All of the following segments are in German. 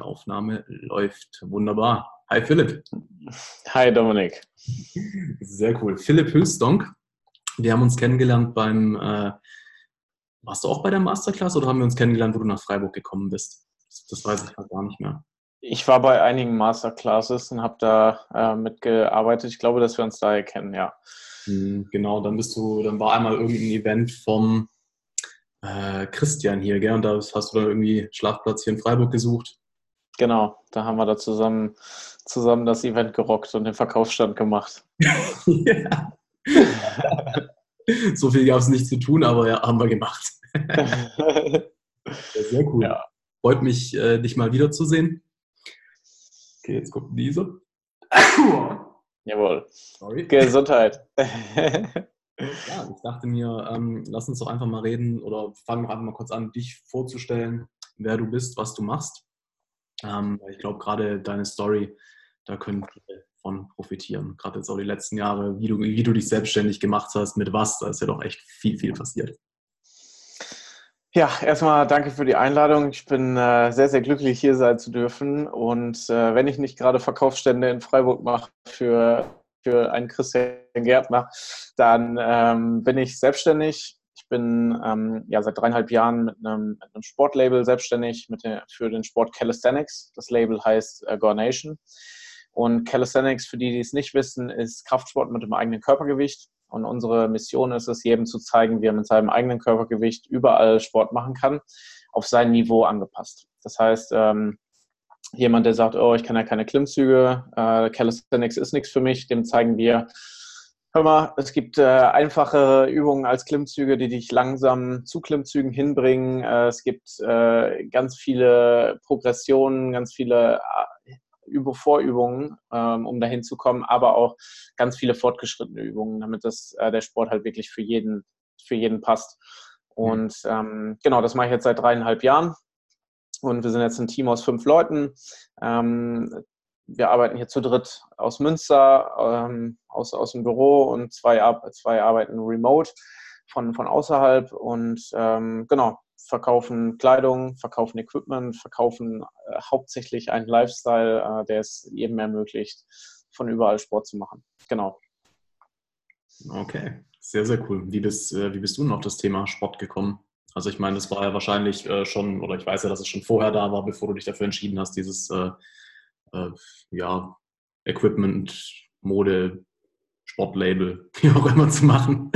Die Aufnahme läuft wunderbar. Hi Philipp. Hi Dominik. Sehr cool. Philipp Hülstonk. Wir haben uns kennengelernt beim, äh, warst du auch bei der Masterclass oder haben wir uns kennengelernt, wo du nach Freiburg gekommen bist? Das, das weiß ich gar nicht mehr. Ich war bei einigen Masterclasses und habe da äh, mitgearbeitet. Ich glaube, dass wir uns daher kennen, ja. Hm, genau, dann bist du, dann war einmal irgendein Event vom äh, Christian hier, gell? Und da hast du dann irgendwie Schlafplatz hier in Freiburg gesucht. Genau, da haben wir da zusammen, zusammen das Event gerockt und den Verkaufsstand gemacht. ja. so viel gab es nicht zu tun, aber ja, haben wir gemacht. sehr cool. Ja. Freut mich, äh, dich mal wiederzusehen. Okay, jetzt kommt diese. Jawohl. Sorry. Gesundheit. Ja, ich dachte mir, ähm, lass uns doch einfach mal reden oder fangen wir einfach mal kurz an, dich vorzustellen, wer du bist, was du machst. Ähm, ich glaube, gerade deine Story, da können viele von profitieren. Gerade jetzt auch die letzten Jahre, wie du, wie du dich selbstständig gemacht hast, mit was, da ist ja doch echt viel, viel passiert. Ja, erstmal danke für die Einladung. Ich bin äh, sehr, sehr glücklich, hier sein zu dürfen. Und äh, wenn ich nicht gerade Verkaufsstände in Freiburg mache für für einen Christian Gärtner, dann ähm, bin ich selbstständig. Bin ähm, ja seit dreieinhalb Jahren mit einem, mit einem Sportlabel selbstständig der, für den Sport Calisthenics. Das Label heißt äh, Gore Nation. Und Calisthenics, für die, die es nicht wissen, ist Kraftsport mit dem eigenen Körpergewicht. Und unsere Mission ist es, jedem zu zeigen, wie er mit seinem eigenen Körpergewicht überall Sport machen kann, auf sein Niveau angepasst. Das heißt, ähm, jemand, der sagt, oh, ich kann ja keine Klimmzüge, äh, Calisthenics ist nichts für mich, dem zeigen wir, hör mal, es gibt äh, einfache Übungen als Klimmzüge, die dich langsam zu Klimmzügen hinbringen. Äh, es gibt äh, ganz viele Progressionen, ganz viele äh, Übe Vorübungen, ähm, um dahin zu kommen, aber auch ganz viele fortgeschrittene Übungen, damit das, äh, der Sport halt wirklich für jeden, für jeden passt. Mhm. Und ähm, genau, das mache ich jetzt seit dreieinhalb Jahren. Und wir sind jetzt ein Team aus fünf Leuten. Ähm, wir arbeiten hier zu dritt aus Münster, ähm, aus, aus dem Büro und zwei, zwei arbeiten remote von, von außerhalb und ähm, genau, verkaufen Kleidung, verkaufen Equipment, verkaufen äh, hauptsächlich einen Lifestyle, äh, der es jedem ermöglicht, von überall Sport zu machen. Genau. Okay, sehr, sehr cool. Wie bist, äh, wie bist du noch auf das Thema Sport gekommen? Also ich meine, das war ja wahrscheinlich äh, schon, oder ich weiß ja, dass es schon vorher da war, bevor du dich dafür entschieden hast, dieses äh, ja, Equipment, Mode, Sportlabel, wie auch immer zu machen.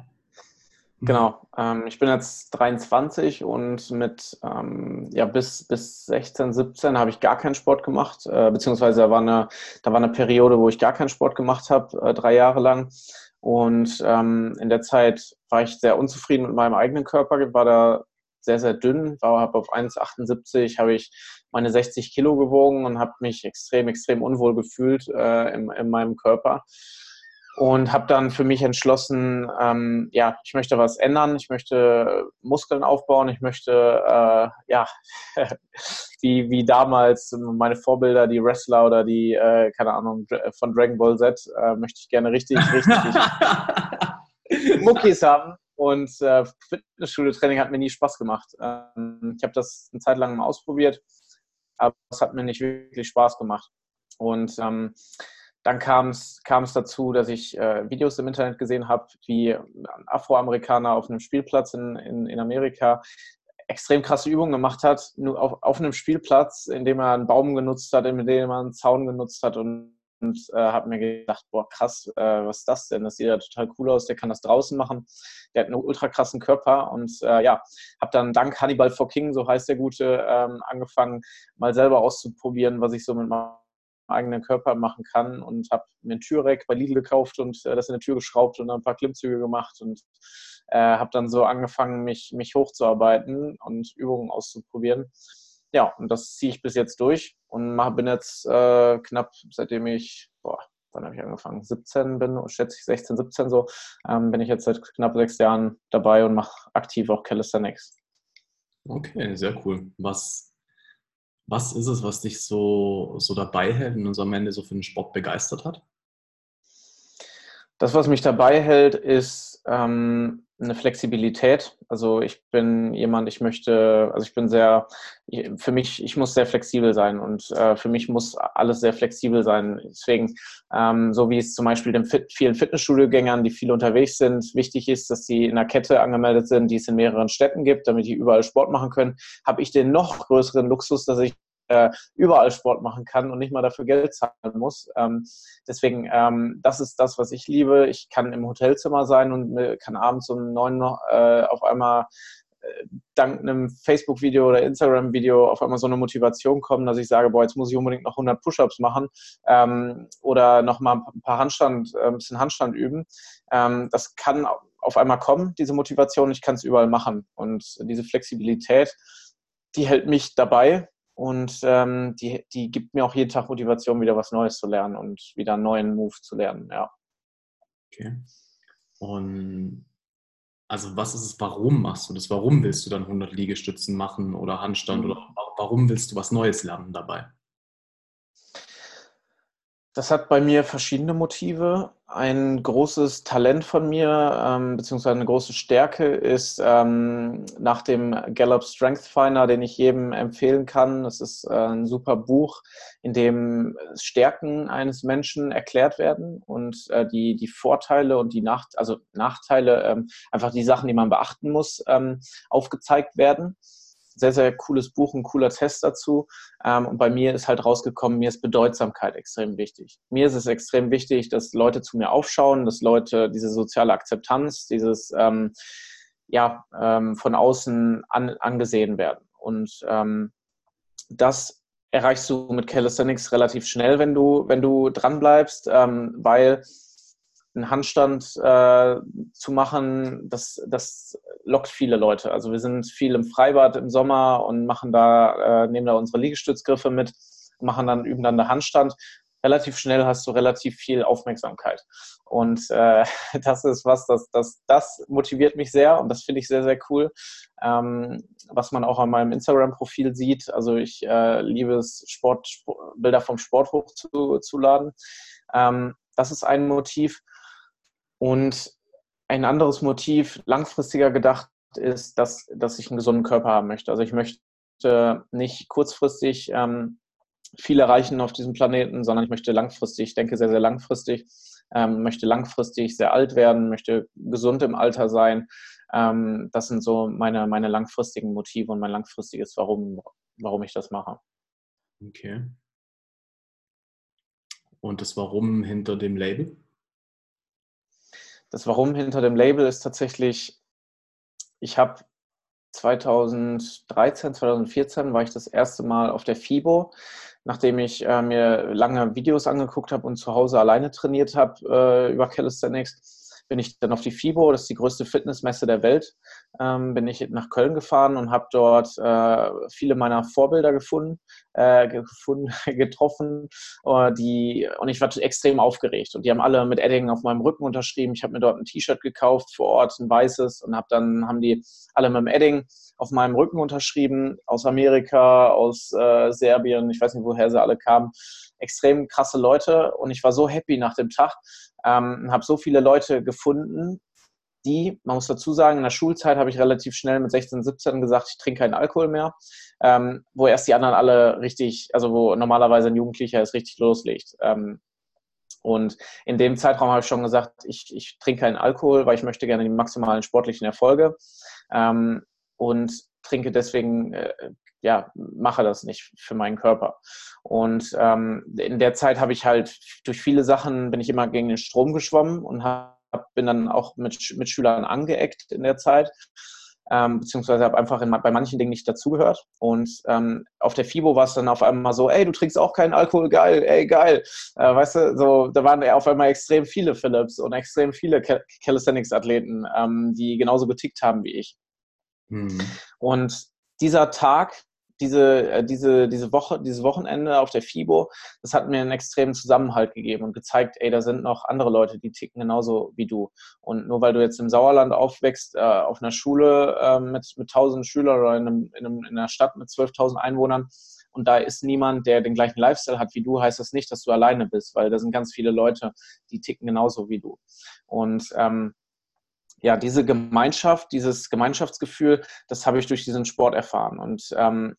genau. Ähm, ich bin jetzt 23 und mit ähm, ja, bis, bis 16, 17 habe ich gar keinen Sport gemacht, äh, beziehungsweise da war, eine, da war eine Periode, wo ich gar keinen Sport gemacht habe, äh, drei Jahre lang. Und ähm, in der Zeit war ich sehr unzufrieden mit meinem eigenen Körper, war da sehr, sehr dünn, war hab auf 1,78 habe ich meine 60 Kilo gewogen und habe mich extrem, extrem unwohl gefühlt äh, in, in meinem Körper und habe dann für mich entschlossen, ähm, ja, ich möchte was ändern, ich möchte Muskeln aufbauen, ich möchte, äh, ja, wie, wie damals meine Vorbilder, die Wrestler oder die, äh, keine Ahnung, von Dragon Ball Z, äh, möchte ich gerne richtig, richtig Muckis haben. Und äh, Fitnessstudio-Training hat mir nie Spaß gemacht. Ähm, ich habe das eine Zeit lang mal ausprobiert, aber es hat mir nicht wirklich Spaß gemacht. Und ähm, dann kam es dazu, dass ich äh, Videos im Internet gesehen habe, wie ein Afroamerikaner auf einem Spielplatz in, in, in Amerika extrem krasse Übungen gemacht hat, nur auf, auf einem Spielplatz, in dem er einen Baum genutzt hat, in dem er einen Zaun genutzt hat und, und äh, habe mir gedacht, boah, krass, äh, was ist das denn? Das sieht ja total cool aus, der kann das draußen machen. Der hat einen ultra krassen Körper und äh, ja, habe dann dank Hannibal for King, so heißt der Gute, ähm, angefangen, mal selber auszuprobieren, was ich so mit meinem eigenen Körper machen kann und habe mir ein Türreck bei Lidl gekauft und äh, das in die Tür geschraubt und dann ein paar Klimmzüge gemacht und äh, habe dann so angefangen, mich, mich hochzuarbeiten und Übungen auszuprobieren. Ja, und das ziehe ich bis jetzt durch und mach, bin jetzt äh, knapp, seitdem ich, boah, wann habe ich angefangen? 17 bin, schätze ich 16, 17 so, ähm, bin ich jetzt seit knapp sechs Jahren dabei und mache aktiv auch Calisthenics. Okay, sehr cool. Was was ist es, was dich so, so dabei hält und uns am Ende so für den Sport begeistert hat? Das, was mich dabei hält, ist ähm, eine Flexibilität. Also ich bin jemand, ich möchte, also ich bin sehr, für mich, ich muss sehr flexibel sein und äh, für mich muss alles sehr flexibel sein. Deswegen, ähm, so wie es zum Beispiel den Fit, vielen Fitnessstudio-Gängern, die viel unterwegs sind, wichtig ist, dass sie in einer Kette angemeldet sind, die es in mehreren Städten gibt, damit die überall Sport machen können, habe ich den noch größeren Luxus, dass ich äh, überall Sport machen kann und nicht mal dafür Geld zahlen muss. Ähm, deswegen, ähm, das ist das, was ich liebe. Ich kann im Hotelzimmer sein und kann abends um neun noch äh, auf einmal äh, dank einem Facebook-Video oder Instagram-Video auf einmal so eine Motivation kommen, dass ich sage, boah, jetzt muss ich unbedingt noch 100 Push-Ups machen ähm, oder noch mal ein paar Handstand, äh, ein bisschen Handstand üben. Ähm, das kann auf einmal kommen, diese Motivation. Ich kann es überall machen und diese Flexibilität, die hält mich dabei und ähm, die, die gibt mir auch jeden Tag Motivation, wieder was Neues zu lernen und wieder einen neuen Move zu lernen, ja. Okay. Und also was ist es, warum machst du das? Warum willst du dann 100 Liegestützen machen oder Handstand mhm. oder warum willst du was Neues lernen dabei? Das hat bei mir verschiedene Motive. Ein großes Talent von mir, ähm, beziehungsweise eine große Stärke ist ähm, nach dem Gallup Strength Finder, den ich jedem empfehlen kann. Das ist äh, ein super Buch, in dem Stärken eines Menschen erklärt werden und äh, die, die Vorteile und die Nacht, also Nachteile, ähm, einfach die Sachen, die man beachten muss, ähm, aufgezeigt werden sehr, sehr cooles Buch, ein cooler Test dazu. Ähm, und bei mir ist halt rausgekommen, mir ist Bedeutsamkeit extrem wichtig. Mir ist es extrem wichtig, dass Leute zu mir aufschauen, dass Leute diese soziale Akzeptanz, dieses ähm, ja, ähm, von außen an, angesehen werden. Und ähm, das erreichst du mit Calisthenics relativ schnell, wenn du, wenn du dran bleibst, ähm, weil einen Handstand äh, zu machen, das, das lockt viele Leute. Also wir sind viel im Freibad im Sommer und machen da, äh, nehmen da unsere Liegestützgriffe mit, machen dann, üben dann den Handstand. Relativ schnell hast du relativ viel Aufmerksamkeit. Und äh, das ist was, das, das, das motiviert mich sehr und das finde ich sehr, sehr cool. Ähm, was man auch an meinem Instagram-Profil sieht. Also ich äh, liebe es, Sport, Bilder vom Sport hochzuladen. Ähm, das ist ein Motiv. Und ein anderes Motiv, langfristiger gedacht, ist, dass, dass ich einen gesunden Körper haben möchte. Also ich möchte nicht kurzfristig ähm, viel erreichen auf diesem Planeten, sondern ich möchte langfristig, ich denke sehr, sehr langfristig, ähm, möchte langfristig sehr alt werden, möchte gesund im Alter sein. Ähm, das sind so meine, meine langfristigen Motive und mein langfristiges Warum, warum ich das mache. Okay. Und das Warum hinter dem Label? Das Warum hinter dem Label ist tatsächlich, ich habe 2013, 2014 war ich das erste Mal auf der FIBO, nachdem ich äh, mir lange Videos angeguckt habe und zu Hause alleine trainiert habe äh, über Calisthenics bin ich dann auf die FIBO, das ist die größte Fitnessmesse der Welt, ähm, bin ich nach Köln gefahren und habe dort äh, viele meiner Vorbilder gefunden, äh, gefunden getroffen, äh, die, und ich war extrem aufgeregt. Und die haben alle mit Edding auf meinem Rücken unterschrieben. Ich habe mir dort ein T-Shirt gekauft vor Ort, ein weißes, und habe dann haben die alle mit dem Edding auf meinem Rücken unterschrieben, aus Amerika, aus äh, Serbien, ich weiß nicht, woher sie alle kamen extrem krasse Leute und ich war so happy nach dem Tag, ähm, habe so viele Leute gefunden, die, man muss dazu sagen, in der Schulzeit habe ich relativ schnell mit 16, 17 gesagt, ich trinke keinen Alkohol mehr, ähm, wo erst die anderen alle richtig, also wo normalerweise ein Jugendlicher es richtig loslegt. Ähm, und in dem Zeitraum habe ich schon gesagt, ich, ich trinke keinen Alkohol, weil ich möchte gerne die maximalen sportlichen Erfolge ähm, und trinke deswegen äh, ja, mache das nicht für meinen Körper. Und ähm, in der Zeit habe ich halt durch viele Sachen bin ich immer gegen den Strom geschwommen und hab, bin dann auch mit, mit Schülern angeeckt in der Zeit. Ähm, beziehungsweise habe einfach in, bei manchen Dingen nicht dazugehört. Und ähm, auf der FIBO war es dann auf einmal so, ey, du trinkst auch keinen Alkohol, geil, ey, geil. Äh, weißt du, so, da waren auf einmal extrem viele Philips und extrem viele Calisthenics-Athleten, ähm, die genauso getickt haben wie ich. Mhm. Und dieser Tag, diese, äh, diese, diese Woche, dieses Wochenende auf der FIBO, das hat mir einen extremen Zusammenhalt gegeben und gezeigt, ey, da sind noch andere Leute, die ticken genauso wie du. Und nur weil du jetzt im Sauerland aufwächst, äh, auf einer Schule äh, mit, mit 1000 Schülern oder in, einem, in, einem, in einer Stadt mit 12.000 Einwohnern, und da ist niemand, der den gleichen Lifestyle hat wie du, heißt das nicht, dass du alleine bist, weil da sind ganz viele Leute, die ticken genauso wie du. Und ähm, ja, diese Gemeinschaft, dieses Gemeinschaftsgefühl, das habe ich durch diesen Sport erfahren. Und ähm,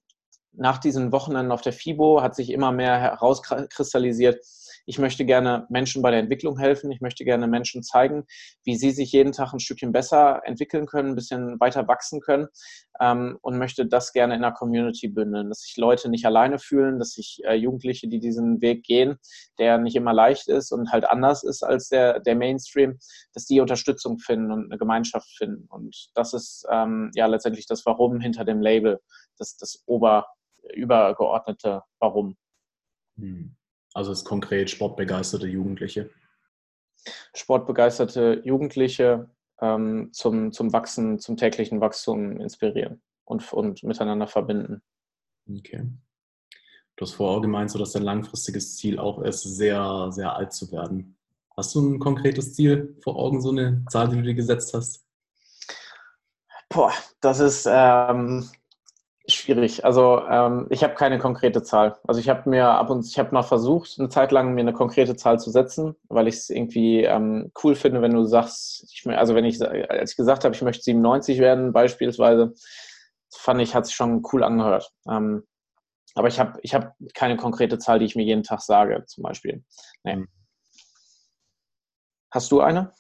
nach diesen Wochenenden auf der FIBO hat sich immer mehr herauskristallisiert, ich möchte gerne Menschen bei der Entwicklung helfen. Ich möchte gerne Menschen zeigen, wie sie sich jeden Tag ein Stückchen besser entwickeln können, ein bisschen weiter wachsen können ähm, und möchte das gerne in der Community bündeln, dass sich Leute nicht alleine fühlen, dass sich äh, Jugendliche, die diesen Weg gehen, der nicht immer leicht ist und halt anders ist als der, der Mainstream, dass die Unterstützung finden und eine Gemeinschaft finden. Und das ist ähm, ja letztendlich das Warum hinter dem Label, das, das Ober, übergeordnete Warum. Hm. Also ist konkret sportbegeisterte Jugendliche. Sportbegeisterte Jugendliche ähm, zum, zum Wachsen, zum täglichen Wachstum inspirieren und, und miteinander verbinden. Okay. Du hast vorher gemeint, so dass dein langfristiges Ziel auch ist, sehr, sehr alt zu werden. Hast du ein konkretes Ziel vor Augen, so eine Zahl, die du dir gesetzt hast? Boah, das ist, ähm, Schwierig. Also ähm, ich habe keine konkrete Zahl. Also ich habe mir ab und ich habe mal versucht, eine Zeit lang mir eine konkrete Zahl zu setzen, weil ich es irgendwie ähm, cool finde, wenn du sagst, ich, also wenn ich, als ich gesagt habe, ich möchte 97 werden, beispielsweise, fand ich, hat sich schon cool angehört. Ähm, aber ich habe ich hab keine konkrete Zahl, die ich mir jeden Tag sage, zum Beispiel. Nee. Hm. Hast du eine?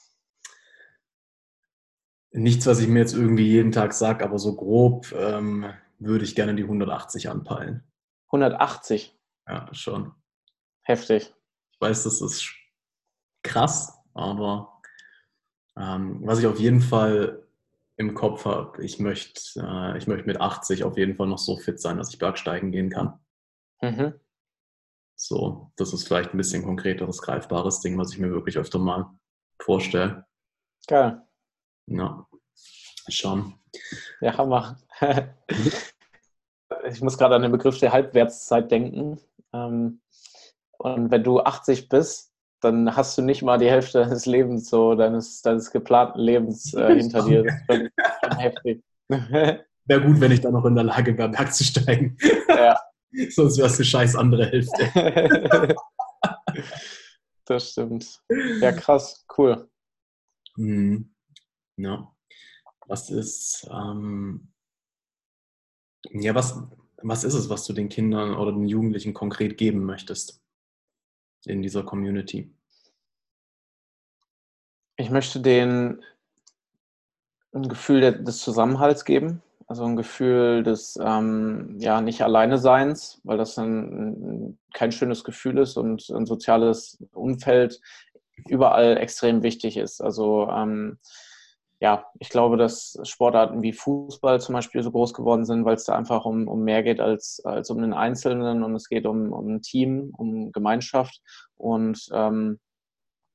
Nichts, was ich mir jetzt irgendwie jeden Tag sage, aber so grob. Ähm würde ich gerne die 180 anpeilen. 180? Ja, schon. Heftig. Ich weiß, das ist krass, aber ähm, was ich auf jeden Fall im Kopf habe, ich möchte äh, ich möcht mit 80 auf jeden Fall noch so fit sein, dass ich Bergsteigen gehen kann. Mhm. So, das ist vielleicht ein bisschen konkreteres, greifbares Ding, was ich mir wirklich öfter mal vorstelle. Geil. Ja. Schauen. Ja, Hammer. ich muss gerade an den Begriff der Halbwertszeit denken. Ähm, und wenn du 80 bist, dann hast du nicht mal die Hälfte deines Lebens, so deines, deines geplanten Lebens äh, hinter dir. Das ist schon, schon heftig. Wäre gut, wenn ich dann noch in der Lage wäre, Berg zu steigen. Ja. Sonst es eine scheiß andere Hälfte. das stimmt. Ja, krass, cool. Mhm. Ja. Was ist, ähm, ja, was, was ist es, was du den Kindern oder den Jugendlichen konkret geben möchtest in dieser Community? Ich möchte denen ein Gefühl des Zusammenhalts geben, also ein Gefühl des ähm, ja nicht alleine Seins, weil das ein, kein schönes Gefühl ist und ein soziales Umfeld überall extrem wichtig ist. Also ähm, ja, ich glaube, dass Sportarten wie Fußball zum Beispiel so groß geworden sind, weil es da einfach um, um mehr geht als, als um den Einzelnen und es geht um, um ein Team, um Gemeinschaft. Und ähm,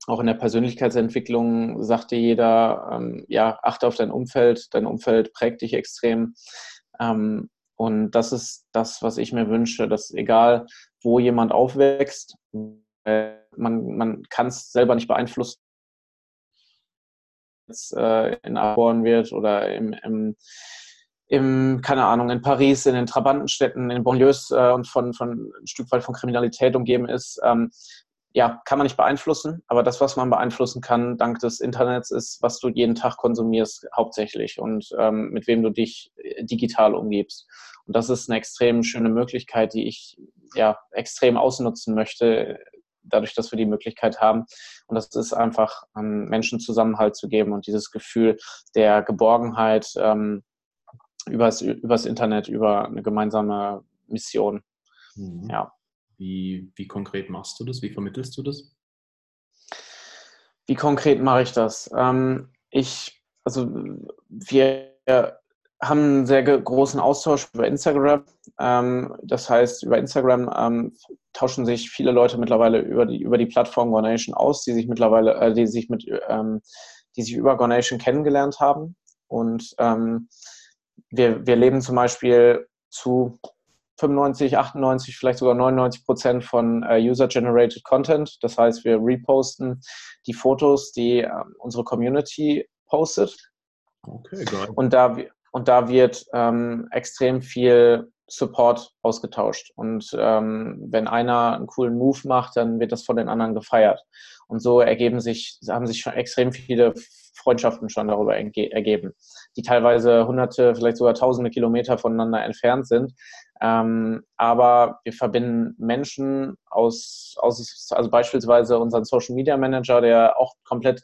auch in der Persönlichkeitsentwicklung sagte jeder, ähm, ja, achte auf dein Umfeld, dein Umfeld prägt dich extrem. Ähm, und das ist das, was ich mir wünsche, dass egal, wo jemand aufwächst, äh, man, man kann es selber nicht beeinflussen, jetzt äh, in Arbonne wird oder im, im, im, keine Ahnung, in Paris, in den Trabantenstädten, in Banlieues äh, und von, von ein Stück weit von Kriminalität umgeben ist, ähm, ja, kann man nicht beeinflussen, aber das, was man beeinflussen kann, dank des Internets, ist, was du jeden Tag konsumierst, hauptsächlich und ähm, mit wem du dich äh, digital umgibst. Und das ist eine extrem schöne Möglichkeit, die ich ja extrem ausnutzen möchte dadurch, dass wir die Möglichkeit haben. Und das ist einfach, ähm, Menschen Zusammenhalt zu geben und dieses Gefühl der Geborgenheit ähm, übers, übers Internet, über eine gemeinsame Mission. Mhm. Ja. Wie, wie konkret machst du das? Wie vermittelst du das? Wie konkret mache ich das? Ähm, ich, also wir haben einen sehr großen Austausch über Instagram. Ähm, das heißt, über Instagram ähm, tauschen sich viele Leute mittlerweile über die, über die Plattform Gornation aus, die sich mittlerweile, äh, die sich mit, ähm, die sich über Gornation kennengelernt haben. Und ähm, wir, wir leben zum Beispiel zu 95, 98, vielleicht sogar 99 Prozent von äh, User-Generated Content. Das heißt, wir reposten die Fotos, die äh, unsere Community postet. Okay, geil. Und da, und da wird ähm, extrem viel Support ausgetauscht. Und ähm, wenn einer einen coolen Move macht, dann wird das von den anderen gefeiert. Und so ergeben sich, haben sich schon extrem viele Freundschaften schon darüber ergeben, die teilweise hunderte, vielleicht sogar tausende Kilometer voneinander entfernt sind. Ähm, aber wir verbinden Menschen aus, aus, also beispielsweise unseren Social Media Manager, der auch komplett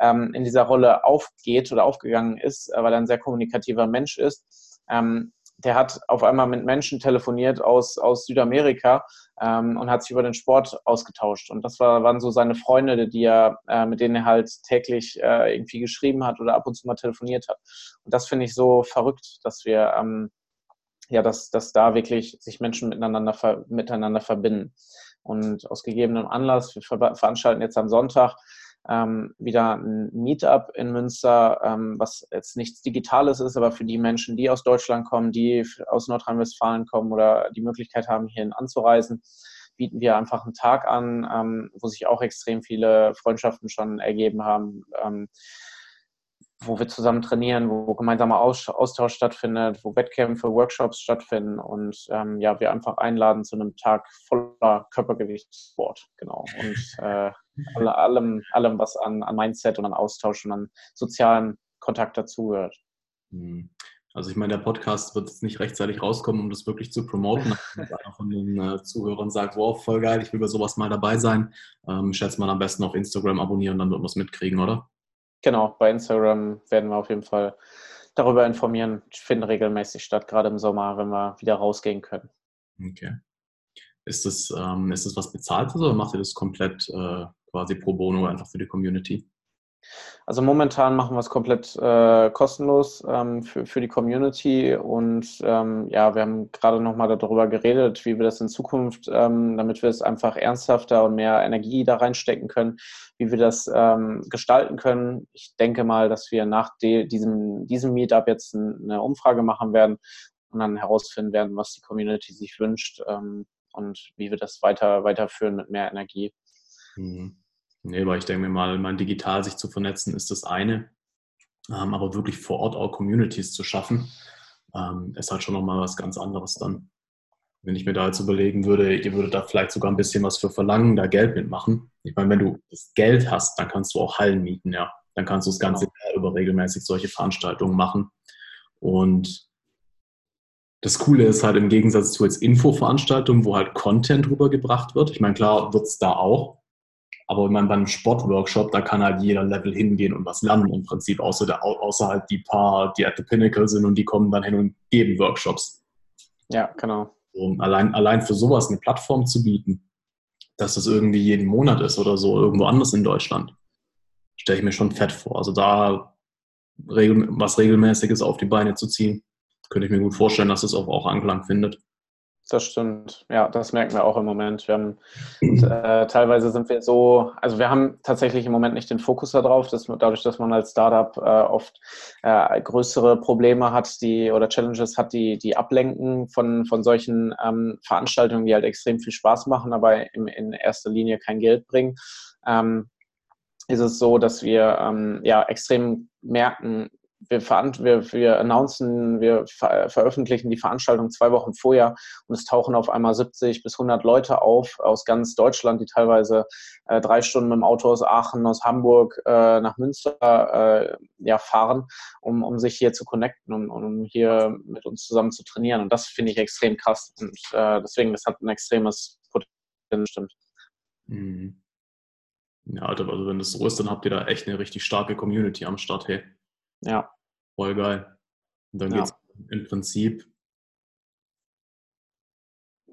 ähm, in dieser Rolle aufgeht oder aufgegangen ist, äh, weil er ein sehr kommunikativer Mensch ist. Ähm, der hat auf einmal mit Menschen telefoniert aus, aus Südamerika ähm, und hat sich über den Sport ausgetauscht. Und das war, waren so seine Freunde, die er, äh, mit denen er halt täglich äh, irgendwie geschrieben hat oder ab und zu mal telefoniert hat. Und das finde ich so verrückt, dass wir, ähm, ja, dass, dass da wirklich sich Menschen miteinander, ver miteinander verbinden. Und aus gegebenem Anlass, wir ver veranstalten jetzt am Sonntag ähm, wieder ein Meetup in Münster, ähm, was jetzt nichts Digitales ist, aber für die Menschen, die aus Deutschland kommen, die aus Nordrhein-Westfalen kommen oder die Möglichkeit haben, hierhin anzureisen, bieten wir einfach einen Tag an, ähm, wo sich auch extrem viele Freundschaften schon ergeben haben. Ähm, wo wir zusammen trainieren, wo gemeinsamer Austausch stattfindet, wo Wettkämpfe, Workshops stattfinden und ähm, ja, wir einfach einladen zu einem Tag voller Körpergewichtssport, genau. Und äh, allem, allem, was an, an Mindset und an Austausch und an sozialen Kontakt dazugehört. Hm. Also ich meine, der Podcast wird jetzt nicht rechtzeitig rauskommen, um das wirklich zu promoten. Wenn einer von den äh, Zuhörern sagt, wow, voll geil, ich will bei sowas mal dabei sein, ähm, schätzt man am besten auf Instagram abonnieren, dann wird man es mitkriegen, oder? Genau, bei Instagram werden wir auf jeden Fall darüber informieren. Finden regelmäßig statt, gerade im Sommer, wenn wir wieder rausgehen können. Okay. Ist das, ähm, ist das was Bezahltes oder macht ihr das komplett äh, quasi pro bono einfach für die Community? Also momentan machen wir es komplett äh, kostenlos ähm, für, für die Community und ähm, ja, wir haben gerade nochmal darüber geredet, wie wir das in Zukunft, ähm, damit wir es einfach ernsthafter und mehr Energie da reinstecken können, wie wir das ähm, gestalten können. Ich denke mal, dass wir nach diesem, diesem Meetup jetzt eine Umfrage machen werden und dann herausfinden werden, was die Community sich wünscht ähm, und wie wir das weiter weiterführen mit mehr Energie. Mhm. Nee, weil ich denke mir mal, mein digital sich zu vernetzen ist das eine, ähm, aber wirklich vor Ort auch Communities zu schaffen, ähm, ist halt schon nochmal was ganz anderes dann. Wenn ich mir da jetzt überlegen würde, ihr würdet da vielleicht sogar ein bisschen was für verlangen, da Geld mitmachen. Ich meine, wenn du das Geld hast, dann kannst du auch Hallen mieten, ja. Dann kannst du das Ganze genau. über regelmäßig solche Veranstaltungen machen. Und das Coole ist halt im Gegensatz zu jetzt Infoveranstaltungen, wo halt Content rübergebracht wird. Ich meine, klar wird es da auch, aber wenn man beim Sportworkshop, da kann halt jeder Level hingehen und was lernen im Prinzip, außer, der, außer halt die paar, die at the Pinnacle sind und die kommen dann hin und geben Workshops. Ja, genau. Und allein, allein für sowas eine Plattform zu bieten, dass das irgendwie jeden Monat ist oder so, irgendwo anders in Deutschland, stelle ich mir schon fett vor. Also da regel, was Regelmäßiges auf die Beine zu ziehen, könnte ich mir gut vorstellen, dass es auch, auch Anklang findet. Das stimmt. Ja, das merken wir auch im Moment. Wir haben, äh, teilweise sind wir so, also wir haben tatsächlich im Moment nicht den Fokus darauf, dass dadurch, dass man als Startup äh, oft äh, größere Probleme hat, die oder Challenges hat, die, die ablenken von, von solchen ähm, Veranstaltungen, die halt extrem viel Spaß machen, aber in, in erster Linie kein Geld bringen. Ähm, ist es so, dass wir ähm, ja extrem merken, wir, wir, wir announcen, wir ver veröffentlichen die Veranstaltung zwei Wochen vorher und es tauchen auf einmal 70 bis 100 Leute auf aus ganz Deutschland, die teilweise äh, drei Stunden mit dem Auto aus Aachen, aus Hamburg äh, nach Münster äh, ja, fahren, um, um sich hier zu connecten und um, um hier mit uns zusammen zu trainieren. Und das finde ich extrem krass. Und äh, deswegen, das hat ein extremes Potenzial, stimmt. Mhm. Ja, also wenn das so ist, dann habt ihr da echt eine richtig starke Community am Start, hey. Ja. Voll geil. Und dann ja. geht es im Prinzip,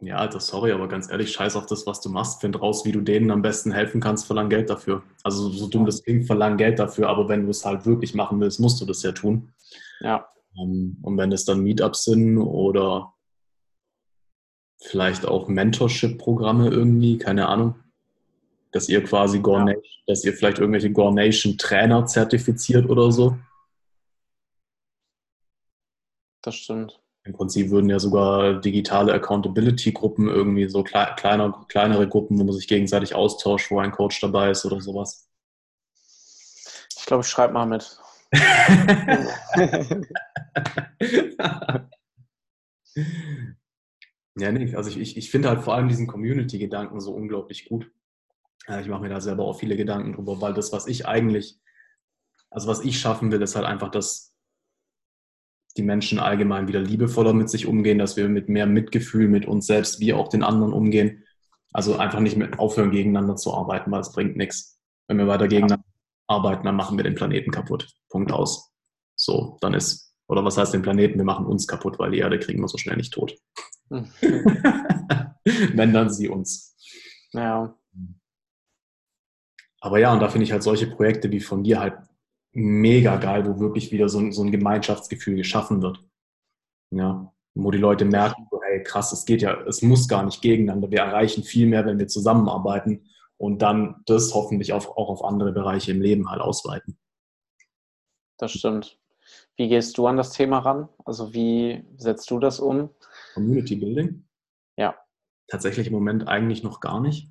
ja, Alter, sorry, aber ganz ehrlich, scheiß auf das, was du machst. Find raus, wie du denen am besten helfen kannst, verlang Geld dafür. Also so dumm das klingt, verlang Geld dafür, aber wenn du es halt wirklich machen willst, musst du das ja tun. Ja. Ähm, und wenn es dann Meetups sind oder vielleicht auch Mentorship-Programme irgendwie, keine Ahnung, dass ihr quasi Gore ja. dass ihr vielleicht irgendwelche Gore Nation Trainer zertifiziert oder so. Das stimmt. Im Prinzip würden ja sogar digitale Accountability-Gruppen irgendwie so kle kleiner, kleinere Gruppen, wo man sich gegenseitig austauscht, wo ein Coach dabei ist oder sowas. Ich glaube, ich schreibe mal mit. ja, nee, also ich, ich, ich finde halt vor allem diesen Community-Gedanken so unglaublich gut. Ich mache mir da selber auch viele Gedanken drüber, weil das, was ich eigentlich also was ich schaffen will, ist halt einfach, dass die Menschen allgemein wieder liebevoller mit sich umgehen, dass wir mit mehr Mitgefühl mit uns selbst wie auch den anderen umgehen. Also einfach nicht mehr aufhören, gegeneinander zu arbeiten, weil es bringt nichts. Wenn wir weiter gegeneinander arbeiten, dann machen wir den Planeten kaputt. Punkt aus. So, dann ist, oder was heißt den Planeten? Wir machen uns kaputt, weil die Erde kriegen wir so schnell nicht tot. Hm. Wenn dann sie uns. Ja. Aber ja, und da finde ich halt solche Projekte wie von dir halt mega geil, wo wirklich wieder so, so ein Gemeinschaftsgefühl geschaffen wird. Ja, wo die Leute merken, hey krass, es geht ja, es muss gar nicht gegeneinander. Wir erreichen viel mehr, wenn wir zusammenarbeiten und dann das hoffentlich auch, auch auf andere Bereiche im Leben halt ausweiten. Das stimmt. Wie gehst du an das Thema ran? Also wie setzt du das um? Community Building? Ja. Tatsächlich im Moment eigentlich noch gar nicht.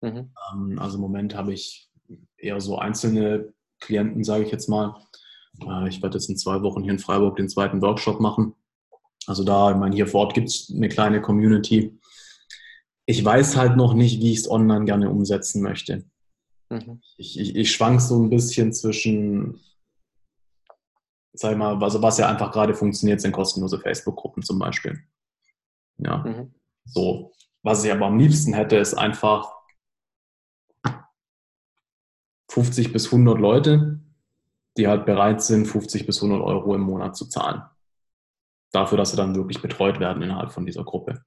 Mhm. Ähm, also im Moment habe ich eher so einzelne Klienten, sage ich jetzt mal. Äh, ich werde jetzt in zwei Wochen hier in Freiburg den zweiten Workshop machen. Also da, ich meine, hier vor Ort gibt es eine kleine Community. Ich weiß halt noch nicht, wie ich es online gerne umsetzen möchte. Mhm. Ich, ich, ich schwank so ein bisschen zwischen, sag mal, also was ja einfach gerade funktioniert, sind kostenlose Facebook-Gruppen zum Beispiel. Ja. Mhm. So. Was ich aber am liebsten hätte, ist einfach 50 bis 100 Leute, die halt bereit sind, 50 bis 100 Euro im Monat zu zahlen. Dafür, dass sie dann wirklich betreut werden innerhalb von dieser Gruppe.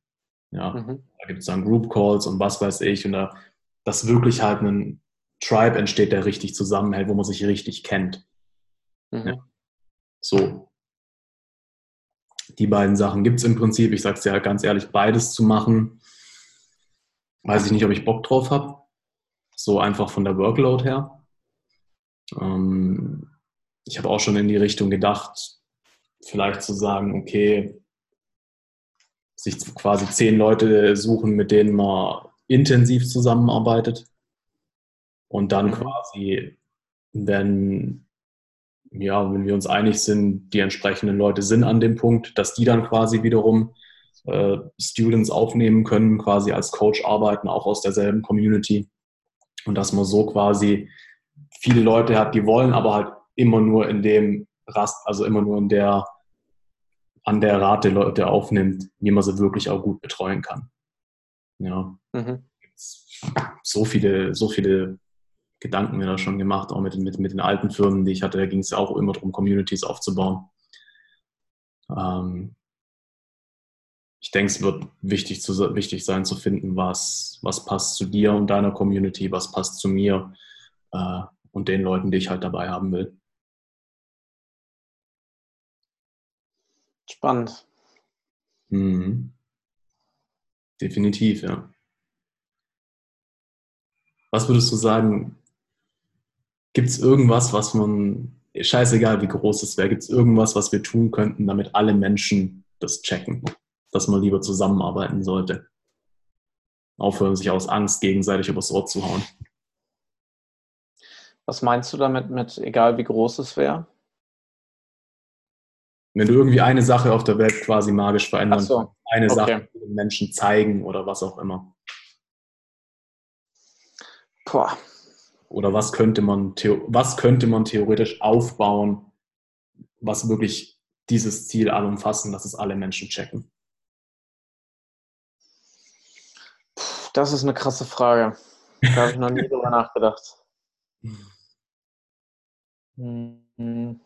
Ja, mhm. da gibt es dann Group Calls und was weiß ich und da, dass wirklich halt ein Tribe entsteht, der richtig zusammenhält, wo man sich richtig kennt. Mhm. Ja. So. Die beiden Sachen gibt es im Prinzip. Ich sage es dir halt ganz ehrlich, beides zu machen, weiß ich nicht, ob ich Bock drauf habe so einfach von der Workload her. Ähm, ich habe auch schon in die Richtung gedacht, vielleicht zu sagen, okay, sich quasi zehn Leute suchen, mit denen man intensiv zusammenarbeitet und dann mhm. quasi, wenn, ja, wenn wir uns einig sind, die entsprechenden Leute sind an dem Punkt, dass die dann quasi wiederum äh, Students aufnehmen können, quasi als Coach arbeiten, auch aus derselben Community und dass man so quasi viele Leute hat, die wollen, aber halt immer nur in dem Rast, also immer nur in der, an der Rate Leute aufnimmt, wie man sie wirklich auch gut betreuen kann. Ja. Mhm. So viele, so viele Gedanken mir da schon gemacht, auch mit, mit, mit den alten Firmen, die ich hatte, da ging es ja auch immer darum, Communities aufzubauen. Ähm, ich denke, es wird wichtig, zu, wichtig sein zu finden, was, was passt zu dir und deiner Community, was passt zu mir äh, und den Leuten, die ich halt dabei haben will. Spannend. Mhm. Definitiv, ja. Was würdest du sagen, gibt es irgendwas, was man, scheißegal wie groß es wäre, gibt es irgendwas, was wir tun könnten, damit alle Menschen das checken? Dass man lieber zusammenarbeiten sollte. Aufhören, sich aus Angst gegenseitig übers Ohr zu hauen. Was meinst du damit mit, egal wie groß es wäre? Wenn du irgendwie eine Sache auf der Welt quasi magisch verändern so. kannst, eine okay. Sache den Menschen zeigen oder was auch immer. Boah. Oder was könnte man, was könnte man theoretisch aufbauen, was wirklich dieses Ziel allumfassen, dass es alle Menschen checken? Das ist eine krasse Frage. Da habe ich noch nie drüber nachgedacht. Hm.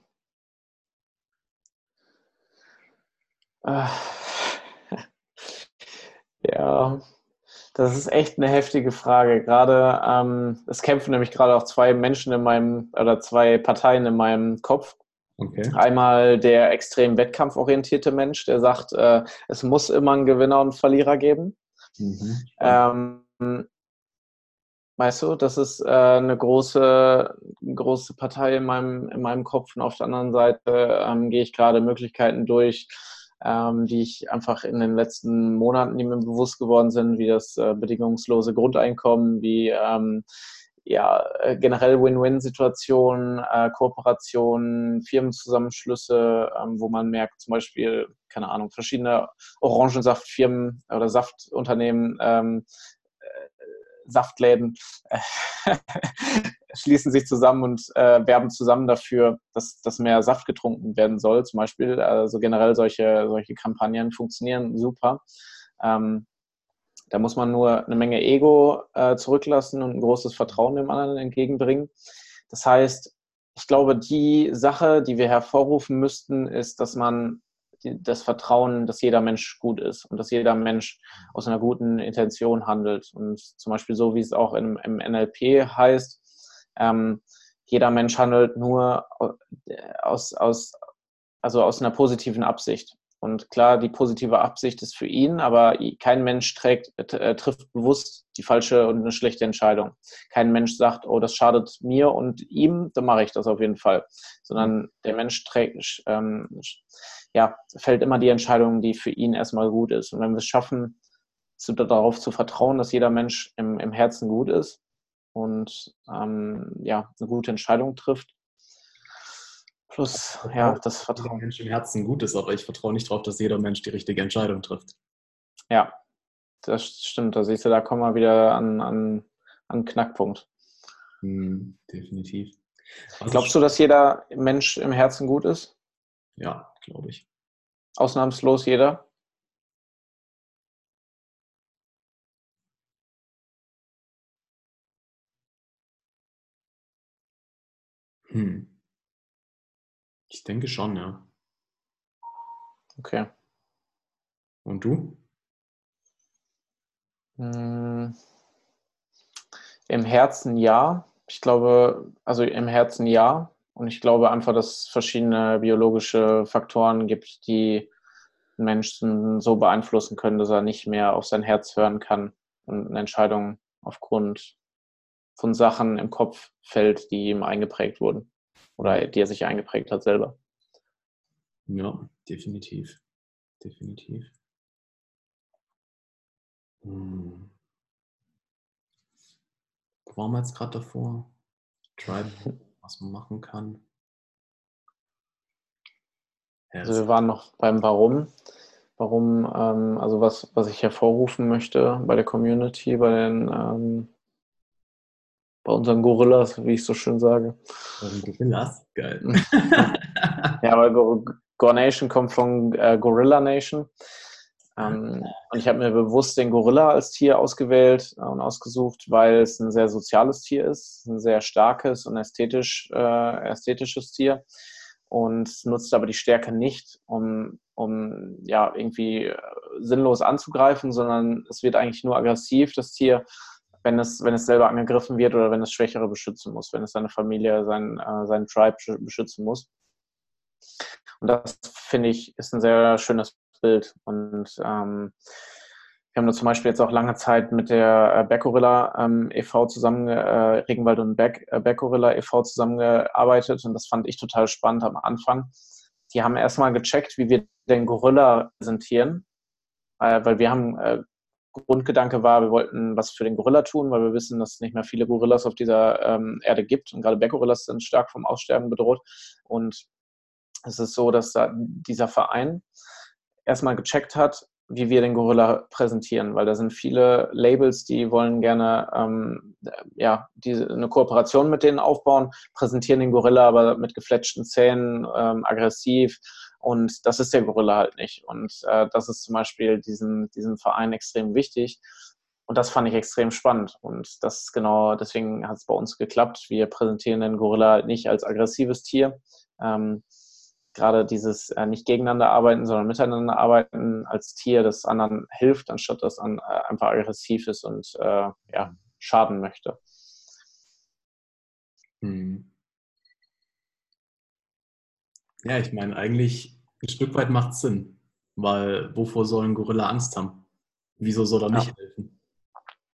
Ja, das ist echt eine heftige Frage. Gerade ähm, es kämpfen nämlich gerade auch zwei Menschen in meinem oder zwei Parteien in meinem Kopf. Okay. Einmal der extrem wettkampforientierte Mensch, der sagt, äh, es muss immer einen Gewinner und einen Verlierer geben. Mhm. Ähm, weißt du, das ist äh, eine große, große Partei in meinem, in meinem Kopf und auf der anderen Seite ähm, gehe ich gerade Möglichkeiten durch, ähm, die ich einfach in den letzten Monaten, die mir bewusst geworden sind, wie das äh, bedingungslose Grundeinkommen, wie ähm, ja, äh, generell Win-Win-Situationen, äh, Kooperationen, Firmenzusammenschlüsse, ähm, wo man merkt, zum Beispiel, keine Ahnung, verschiedene Orangensaftfirmen oder Saftunternehmen ähm, äh, Saftläden äh, schließen sich zusammen und äh, werben zusammen dafür, dass, dass mehr Saft getrunken werden soll, zum Beispiel. Also generell solche, solche Kampagnen funktionieren super. Ähm, da muss man nur eine Menge Ego äh, zurücklassen und ein großes Vertrauen dem anderen entgegenbringen. Das heißt, ich glaube, die Sache, die wir hervorrufen müssten, ist, dass man das Vertrauen, dass jeder Mensch gut ist und dass jeder Mensch aus einer guten Intention handelt. Und zum Beispiel so, wie es auch im, im NLP heißt, ähm, jeder Mensch handelt nur aus, aus, also aus einer positiven Absicht. Und klar, die positive Absicht ist für ihn, aber kein Mensch trägt, äh, trifft bewusst die falsche und eine schlechte Entscheidung. Kein Mensch sagt, oh, das schadet mir und ihm, dann mache ich das auf jeden Fall. Sondern der Mensch trägt, ähm, ja, fällt immer die Entscheidung, die für ihn erstmal gut ist. Und wenn wir es schaffen, zu, darauf zu vertrauen, dass jeder Mensch im, im Herzen gut ist und ähm, ja, eine gute Entscheidung trifft, Plus, ja, das Vertrauen. Mensch im Herzen gut ist, aber ich vertraue nicht darauf, dass jeder Mensch die richtige Entscheidung trifft. Ja, das stimmt. Da siehst du, da kommen wir wieder an, an, an Knackpunkt. Hm, definitiv. Was Glaubst du, dass jeder Mensch im Herzen gut ist? Ja, glaube ich. Ausnahmslos jeder? Hm. Ich denke schon, ja. Okay. Und du? Hm. Im Herzen ja. Ich glaube, also im Herzen ja. Und ich glaube einfach, dass es verschiedene biologische Faktoren gibt, die Menschen so beeinflussen können, dass er nicht mehr auf sein Herz hören kann und eine Entscheidung aufgrund von Sachen im Kopf fällt, die ihm eingeprägt wurden oder die er sich eingeprägt hat selber. Ja, definitiv. Definitiv. Hm. Wo waren wir jetzt gerade davor? Tribe, was man machen kann. Ja, also wir waren noch beim Warum. Warum, ähm, also was, was ich hervorrufen möchte bei der Community, bei den ähm, bei unseren Gorillas, wie ich so schön sage. Gorillas? Geil. ja, weil Gore Nation kommt von äh, Gorilla Nation. Ähm, und ich habe mir bewusst den Gorilla als Tier ausgewählt äh, und ausgesucht, weil es ein sehr soziales Tier ist, ein sehr starkes und ästhetisch, äh, ästhetisches Tier und nutzt aber die Stärke nicht, um, um ja irgendwie äh, sinnlos anzugreifen, sondern es wird eigentlich nur aggressiv, das Tier, wenn es, wenn es selber angegriffen wird oder wenn es Schwächere beschützen muss, wenn es seine Familie, sein, äh, seinen Tribe beschützen muss. Und das finde ich ist ein sehr schönes Bild. Und ähm, wir haben da zum Beispiel jetzt auch lange Zeit mit der äh, Berggorilla ähm, e.V. zusammen, äh, Regenwald und Berg, äh, e.V. zusammengearbeitet und das fand ich total spannend am Anfang. Die haben erstmal gecheckt, wie wir den Gorilla präsentieren, äh, weil wir haben äh, Grundgedanke war, wir wollten was für den Gorilla tun, weil wir wissen, dass es nicht mehr viele Gorillas auf dieser ähm, Erde gibt und gerade Berggorillas sind stark vom Aussterben bedroht. Und es ist so, dass da dieser Verein erstmal gecheckt hat, wie wir den Gorilla präsentieren, weil da sind viele Labels, die wollen gerne ähm, ja, diese, eine Kooperation mit denen aufbauen, präsentieren den Gorilla aber mit gefletschten Zähnen, ähm, aggressiv und das ist der Gorilla halt nicht. Und äh, das ist zum Beispiel diesem, diesem Verein extrem wichtig. Und das fand ich extrem spannend. Und das ist genau, deswegen hat es bei uns geklappt. Wir präsentieren den Gorilla halt nicht als aggressives Tier. Ähm, gerade dieses äh, nicht gegeneinander arbeiten, sondern miteinander arbeiten als Tier, das anderen hilft, anstatt dass an, äh, einfach aggressiv ist und äh, ja, schaden möchte. Hm. Ja, ich meine, eigentlich ein Stück weit macht es Sinn, weil wovor soll ein Gorilla Angst haben? Wieso soll er nicht ja. helfen?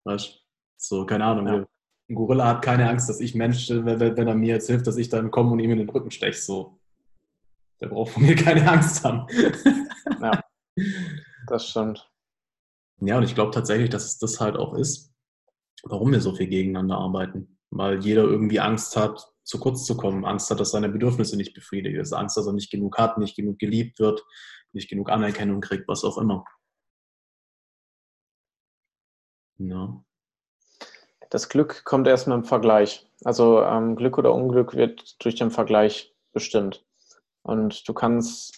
Weißt So, keine Ahnung. Ja. Ein Gorilla hat keine Angst, dass ich Mensch, wenn, wenn er mir jetzt hilft, dass ich dann komme und ihm in den Rücken steche. So, der braucht von mir keine Angst haben. ja, das stimmt. Ja, und ich glaube tatsächlich, dass es das halt auch ist, warum wir so viel gegeneinander arbeiten. Weil jeder irgendwie Angst hat, zu kurz zu kommen, Angst hat, dass seine Bedürfnisse nicht befriedigt ist, Angst, dass er nicht genug hat, nicht genug geliebt wird, nicht genug Anerkennung kriegt, was auch immer. Ja. Das Glück kommt erst mit dem Vergleich. Also ähm, Glück oder Unglück wird durch den Vergleich bestimmt. Und du kannst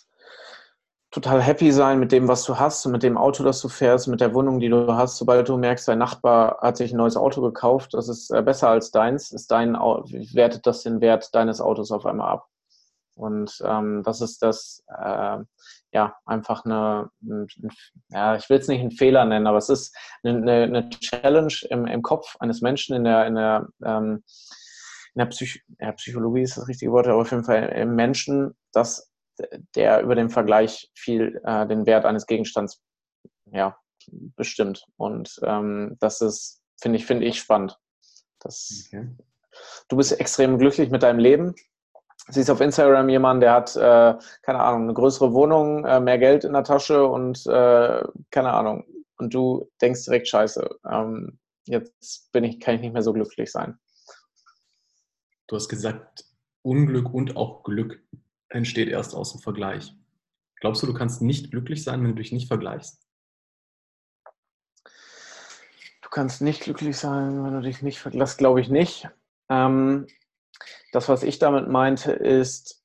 total happy sein mit dem, was du hast und mit dem Auto, das du fährst, mit der Wohnung, die du hast. Sobald du merkst, dein Nachbar hat sich ein neues Auto gekauft, das ist äh, besser als deins, ist dein, wertet das den Wert deines Autos auf einmal ab. Und ähm, das ist das, äh, ja, einfach eine, ein, ja, ich will es nicht einen Fehler nennen, aber es ist eine, eine Challenge im, im, Kopf eines Menschen in der, in der, ähm, in der Psych ja, Psychologie ist das richtige Wort, aber auf jeden Fall im Menschen, dass der über den Vergleich viel äh, den Wert eines Gegenstands ja, bestimmt. Und ähm, das ist, finde ich, finde ich spannend. Das, okay. Du bist extrem glücklich mit deinem Leben. Siehst auf Instagram jemanden, der hat, äh, keine Ahnung, eine größere Wohnung, äh, mehr Geld in der Tasche und äh, keine Ahnung. Und du denkst direkt, scheiße, ähm, jetzt bin ich, kann ich nicht mehr so glücklich sein. Du hast gesagt, Unglück und auch Glück entsteht erst aus dem Vergleich. Glaubst du, du kannst nicht glücklich sein, wenn du dich nicht vergleichst? Du kannst nicht glücklich sein, wenn du dich nicht vergleichst. Das glaube ich nicht. Ähm, das, was ich damit meinte, ist,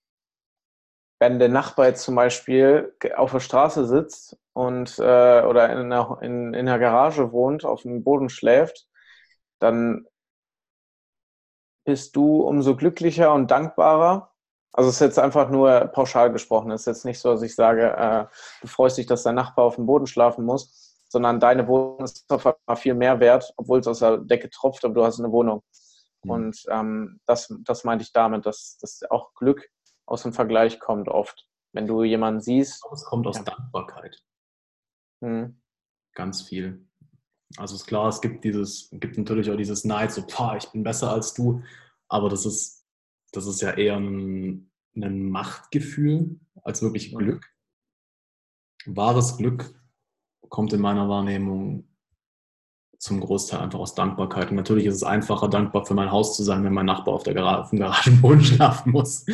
wenn der Nachbar jetzt zum Beispiel auf der Straße sitzt und äh, oder in einer, in, in einer Garage wohnt, auf dem Boden schläft, dann bist du umso glücklicher und dankbarer, also es ist jetzt einfach nur pauschal gesprochen. Es ist jetzt nicht so, dass ich sage, äh, du freust dich, dass dein Nachbar auf dem Boden schlafen muss, sondern deine Wohnung ist auf einmal viel mehr wert, obwohl es aus der Decke tropft, aber du hast eine Wohnung. Mhm. Und ähm, das, das meinte ich damit, dass, dass auch Glück aus dem Vergleich kommt oft. Wenn du jemanden siehst. Es kommt aus ja. Dankbarkeit. Mhm. Ganz viel. Also ist klar, es gibt dieses, gibt natürlich auch dieses Neid, so, boah, ich bin besser als du, aber das ist das ist ja eher ein, ein Machtgefühl als wirklich Glück. Wahres Glück kommt in meiner Wahrnehmung zum Großteil einfach aus Dankbarkeit. Und natürlich ist es einfacher, dankbar für mein Haus zu sein, wenn mein Nachbar auf, der Garage, auf dem Garagenboden schlafen muss.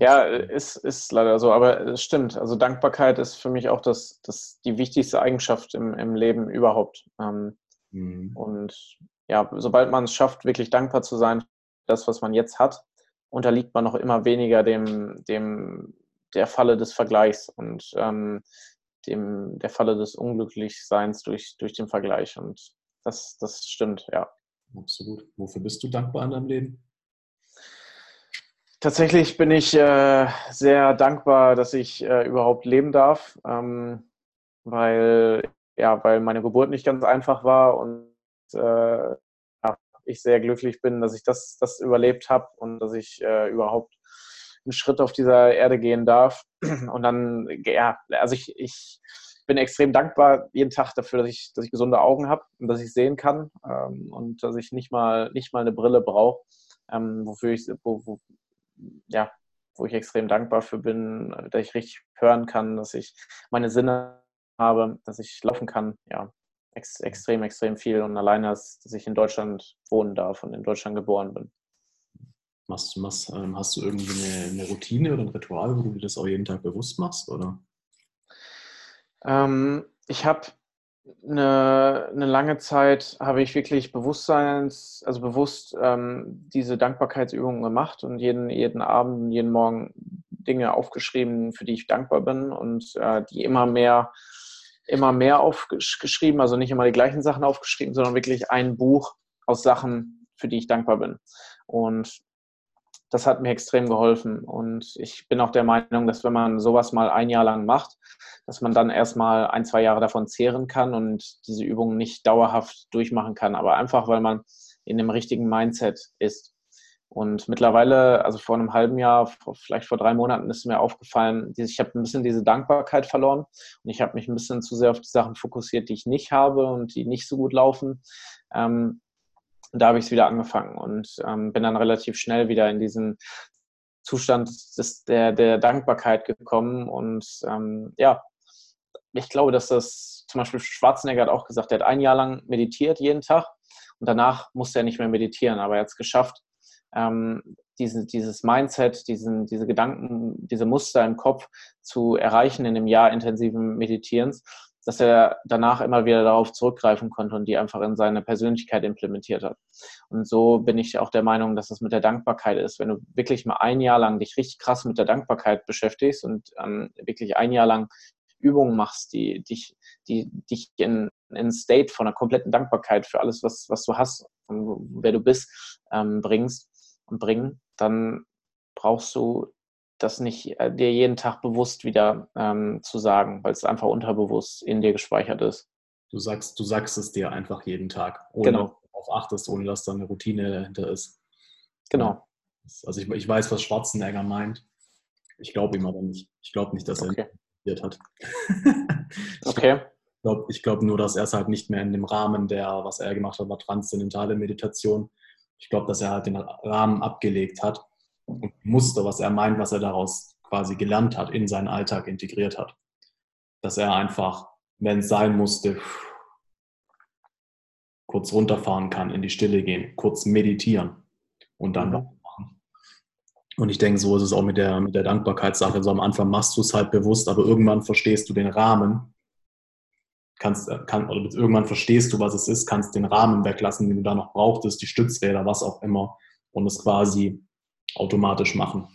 ja, ist, ist leider so, aber es stimmt. Also Dankbarkeit ist für mich auch das, das die wichtigste Eigenschaft im, im Leben überhaupt. Ähm, mhm. Und ja, sobald man es schafft, wirklich dankbar zu sein das, was man jetzt hat, unterliegt man noch immer weniger dem, dem der Falle des Vergleichs und ähm, dem, der Falle des Unglücklichseins durch, durch den Vergleich. Und das, das stimmt, ja. Absolut. Wofür bist du dankbar in deinem Leben? Tatsächlich bin ich äh, sehr dankbar, dass ich äh, überhaupt leben darf, ähm, weil, ja, weil meine Geburt nicht ganz einfach war und äh, ich sehr glücklich bin, dass ich das, das überlebt habe und dass ich äh, überhaupt einen Schritt auf dieser Erde gehen darf. Und dann, ja, also ich, ich bin extrem dankbar jeden Tag dafür, dass ich, dass ich gesunde Augen habe und dass ich sehen kann ähm, und dass ich nicht mal, nicht mal eine Brille brauche, ähm, wofür ich, wo, wo, ja, wo ich extrem dankbar für bin, dass ich richtig hören kann, dass ich meine Sinne habe, dass ich laufen kann. Ja, ex extrem, extrem viel und alleine, dass, ich in Deutschland wohnen darf und in Deutschland geboren bin. Machst, machst, ähm, hast du irgendwie eine, eine, Routine oder ein Ritual, wo du dir das auch jeden Tag bewusst machst? Oder? Ähm, ich habe eine, eine, lange Zeit habe ich wirklich Bewusstseins, also bewusst ähm, diese Dankbarkeitsübungen gemacht und jeden, jeden Abend, jeden Morgen Dinge aufgeschrieben, für die ich dankbar bin und äh, die immer mehr immer mehr aufgeschrieben, also nicht immer die gleichen Sachen aufgeschrieben, sondern wirklich ein Buch aus Sachen, für die ich dankbar bin. Und das hat mir extrem geholfen. Und ich bin auch der Meinung, dass wenn man sowas mal ein Jahr lang macht, dass man dann erstmal ein, zwei Jahre davon zehren kann und diese Übungen nicht dauerhaft durchmachen kann, aber einfach, weil man in dem richtigen Mindset ist. Und mittlerweile, also vor einem halben Jahr, vielleicht vor drei Monaten, ist mir aufgefallen, ich habe ein bisschen diese Dankbarkeit verloren und ich habe mich ein bisschen zu sehr auf die Sachen fokussiert, die ich nicht habe und die nicht so gut laufen. Ähm, da habe ich es wieder angefangen und ähm, bin dann relativ schnell wieder in diesen Zustand des, der, der Dankbarkeit gekommen. Und ähm, ja, ich glaube, dass das zum Beispiel Schwarzenegger hat auch gesagt, er hat ein Jahr lang meditiert jeden Tag und danach musste er nicht mehr meditieren, aber er hat es geschafft, ähm, diese, dieses Mindset, diesen, diese Gedanken, diese Muster im Kopf zu erreichen in einem Jahr intensiven Meditierens, dass er danach immer wieder darauf zurückgreifen konnte und die einfach in seine Persönlichkeit implementiert hat. Und so bin ich auch der Meinung, dass es mit der Dankbarkeit ist. Wenn du wirklich mal ein Jahr lang dich richtig krass mit der Dankbarkeit beschäftigst und ähm, wirklich ein Jahr lang Übungen machst, die dich, die dich in, in State von einer kompletten Dankbarkeit für alles, was, was du hast und wer du bist, ähm, bringst bringen, dann brauchst du das nicht äh, dir jeden Tag bewusst wieder ähm, zu sagen, weil es einfach unterbewusst in dir gespeichert ist. Du sagst, du sagst es dir einfach jeden Tag, ohne genau. darauf achtest, ohne dass da eine Routine dahinter ist. Genau. Also ich, ich weiß, was Schwarzenegger meint. Ich glaube ihm aber nicht. Ich glaube nicht, dass okay. er hat. okay. Ich glaube glaub nur, dass er es halt nicht mehr in dem Rahmen der, was er gemacht hat, war transzendentale Meditation. Ich glaube, dass er halt den Rahmen abgelegt hat und Muster, was er meint, was er daraus quasi gelernt hat, in seinen Alltag integriert hat. Dass er einfach, wenn es sein musste, kurz runterfahren kann, in die Stille gehen, kurz meditieren und dann noch mhm. machen. Und ich denke, so ist es auch mit der, mit der Dankbarkeitssache. So am Anfang machst du es halt bewusst, aber irgendwann verstehst du den Rahmen, kannst, kann, oder irgendwann verstehst du, was es ist, kannst den Rahmen weglassen, den du da noch brauchtest, die Stützräder, was auch immer, und es quasi automatisch machen.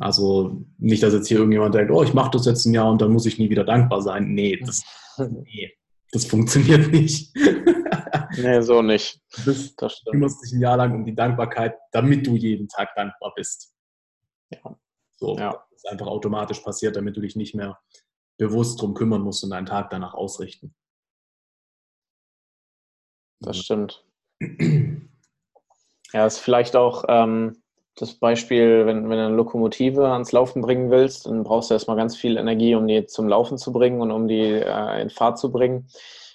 Also nicht, dass jetzt hier irgendjemand denkt, oh, ich mache das jetzt ein Jahr und dann muss ich nie wieder dankbar sein. Nee, das, nee, das funktioniert nicht. nee, so nicht. Du kümmerst dich ein Jahr lang um die Dankbarkeit, damit du jeden Tag dankbar bist. Ja. So, ja. das ist einfach automatisch passiert, damit du dich nicht mehr bewusst drum kümmern musst und deinen Tag danach ausrichten. Das stimmt. Ja, ist vielleicht auch ähm, das Beispiel, wenn, wenn du eine Lokomotive ans Laufen bringen willst, dann brauchst du erstmal ganz viel Energie, um die zum Laufen zu bringen und um die äh, in Fahrt zu bringen.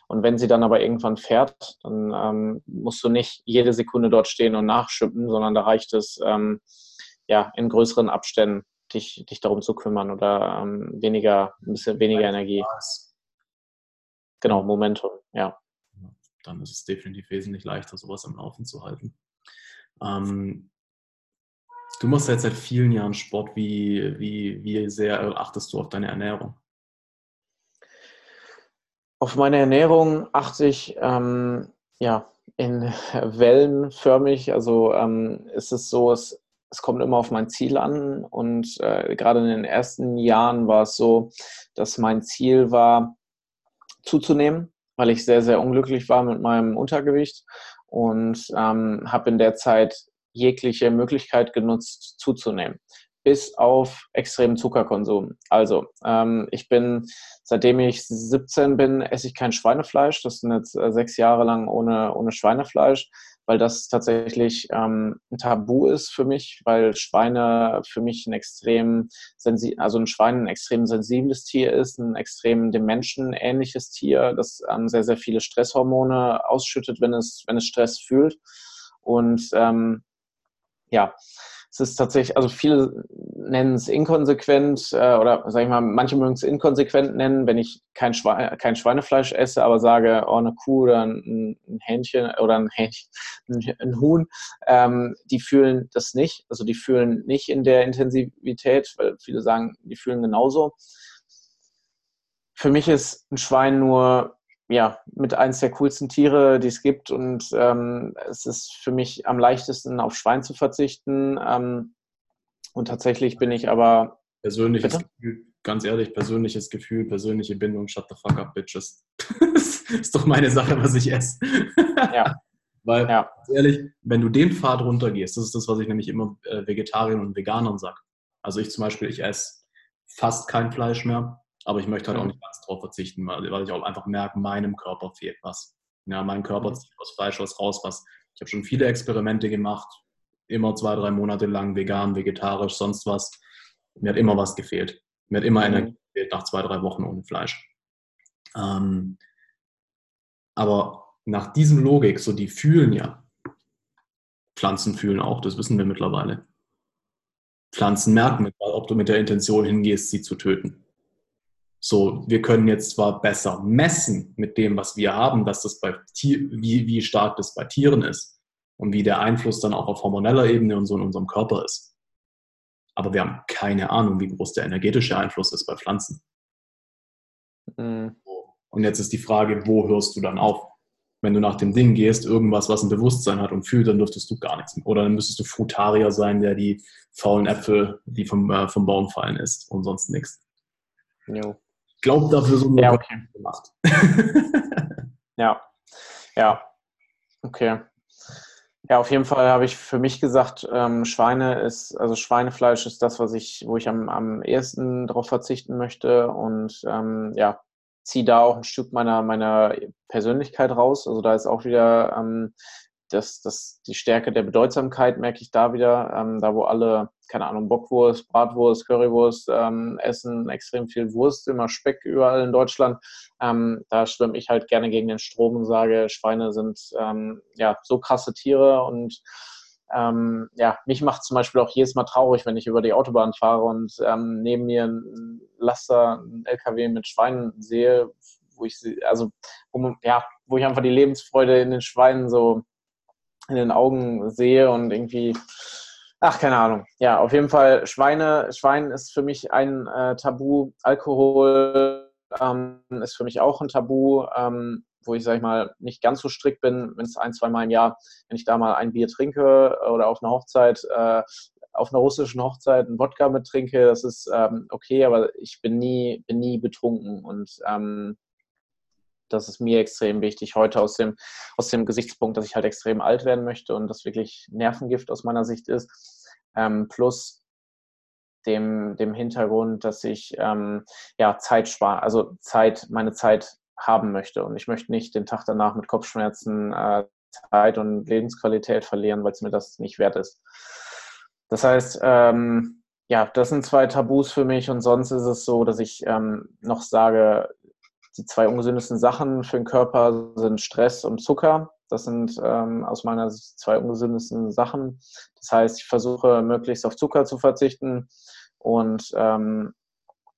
Und wenn sie dann aber irgendwann fährt, dann ähm, musst du nicht jede Sekunde dort stehen und nachschippen, sondern da reicht es, ähm, ja, in größeren Abständen dich, dich darum zu kümmern oder ähm, weniger, ein bisschen weniger Energie. Genau, Momentum, ja. Dann ist es definitiv wesentlich leichter, sowas am Laufen zu halten. Ähm, Du machst jetzt seit vielen Jahren Sport. Wie, wie, wie sehr achtest du auf deine Ernährung? Auf meine Ernährung achte ich ähm, ja, in wellenförmig. Also ähm, ist es so, es, es kommt immer auf mein Ziel an. Und äh, gerade in den ersten Jahren war es so, dass mein Ziel war, zuzunehmen, weil ich sehr, sehr unglücklich war mit meinem Untergewicht und ähm, habe in der Zeit jegliche Möglichkeit genutzt, zuzunehmen, bis auf extremen Zuckerkonsum. Also, ähm, ich bin, seitdem ich 17 bin, esse ich kein Schweinefleisch. Das sind jetzt äh, sechs Jahre lang ohne, ohne Schweinefleisch, weil das tatsächlich ähm, ein Tabu ist für mich, weil Schweine für mich ein extrem also ein Schwein ein extrem sensibles Tier ist, ein extrem dem Menschen ähnliches Tier, das ähm, sehr, sehr viele Stresshormone ausschüttet, wenn es, wenn es Stress fühlt. Und ähm, ja, es ist tatsächlich, also viele nennen es inkonsequent äh, oder sag ich mal, manche mögen es inkonsequent nennen, wenn ich kein, Schweine, kein Schweinefleisch esse, aber sage, oh, eine Kuh oder ein, ein Hähnchen oder ein, Hähnchen, ein Huhn, ähm, die fühlen das nicht. Also die fühlen nicht in der Intensivität, weil viele sagen, die fühlen genauso. Für mich ist ein Schwein nur ja, mit eins der coolsten Tiere, die es gibt. Und ähm, es ist für mich am leichtesten, auf Schwein zu verzichten. Ähm, und tatsächlich bin ich aber. Persönliches bitte? Gefühl, ganz ehrlich, persönliches Gefühl, persönliche Bindung, shut the fuck up, bitches. das ist doch meine Sache, was ich esse. ja. Weil, ja. ganz ehrlich, wenn du den Pfad runtergehst, das ist das, was ich nämlich immer äh, Vegetariern und Veganern sage. Also ich zum Beispiel, ich esse fast kein Fleisch mehr aber ich möchte halt auch nicht ganz drauf verzichten, weil, weil ich auch einfach merke, meinem Körper fehlt was. Ja, mein Körper mhm. zieht aus Fleisch was raus, was. Ich habe schon viele Experimente gemacht, immer zwei, drei Monate lang vegan, vegetarisch, sonst was. Mir hat immer was gefehlt. Mir hat immer mhm. Energie gefehlt nach zwei, drei Wochen ohne Fleisch. Ähm, aber nach diesem Logik, so die fühlen ja, Pflanzen fühlen auch, das wissen wir mittlerweile. Pflanzen merken, ob du mit der Intention hingehst, sie zu töten. So, wir können jetzt zwar besser messen mit dem, was wir haben, dass das bei Tier, wie, wie stark das bei Tieren ist und wie der Einfluss dann auch auf hormoneller Ebene und so in unserem Körper ist. Aber wir haben keine Ahnung, wie groß der energetische Einfluss ist bei Pflanzen. Mhm. Und jetzt ist die Frage, wo hörst du dann auf? Wenn du nach dem Ding gehst, irgendwas, was ein Bewusstsein hat und fühlt, dann dürftest du gar nichts. Oder dann müsstest du Frutarier sein, der die faulen Äpfel, die vom, äh, vom Baum fallen, isst und sonst nichts. Jo. Glaube, dafür so ja, okay. gemacht. ja, ja, okay. Ja, auf jeden Fall habe ich für mich gesagt, ähm, Schweine ist, also Schweinefleisch ist das, was ich, wo ich am, am ehesten darauf verzichten möchte und ähm, ja, ziehe da auch ein Stück meiner, meiner Persönlichkeit raus. Also da ist auch wieder ähm, das, das, die Stärke der Bedeutsamkeit merke ich da wieder, ähm, da wo alle, keine Ahnung, Bockwurst, Bratwurst, Currywurst ähm, essen, extrem viel Wurst, immer Speck überall in Deutschland. Ähm, da schwimme ich halt gerne gegen den Strom und sage, Schweine sind ähm, ja so krasse Tiere und ähm, ja, mich macht zum Beispiel auch jedes Mal traurig, wenn ich über die Autobahn fahre und ähm, neben mir ein Laster, ein LKW mit Schweinen sehe, wo ich sie, also wo, ja, wo ich einfach die Lebensfreude in den Schweinen so in den Augen sehe und irgendwie, ach, keine Ahnung. Ja, auf jeden Fall, Schweine, Schwein ist für mich ein äh, Tabu. Alkohol ähm, ist für mich auch ein Tabu, ähm, wo ich, sag ich mal, nicht ganz so strikt bin, wenn es ein, zwei Mal im Jahr, wenn ich da mal ein Bier trinke oder auf einer Hochzeit, äh, auf einer russischen Hochzeit einen Wodka mit trinke, das ist ähm, okay, aber ich bin nie, bin nie betrunken und ähm, das ist mir extrem wichtig heute aus dem, aus dem Gesichtspunkt, dass ich halt extrem alt werden möchte und das wirklich Nervengift aus meiner Sicht ist. Ähm, plus dem, dem Hintergrund, dass ich ähm, ja Zeit spare, also Zeit, meine Zeit haben möchte. Und ich möchte nicht den Tag danach mit Kopfschmerzen äh, Zeit und Lebensqualität verlieren, weil es mir das nicht wert ist. Das heißt, ähm, ja, das sind zwei Tabus für mich und sonst ist es so, dass ich ähm, noch sage, die zwei ungesündesten Sachen für den Körper sind Stress und Zucker. Das sind ähm, aus meiner Sicht zwei ungesündesten Sachen. Das heißt, ich versuche möglichst auf Zucker zu verzichten und ähm,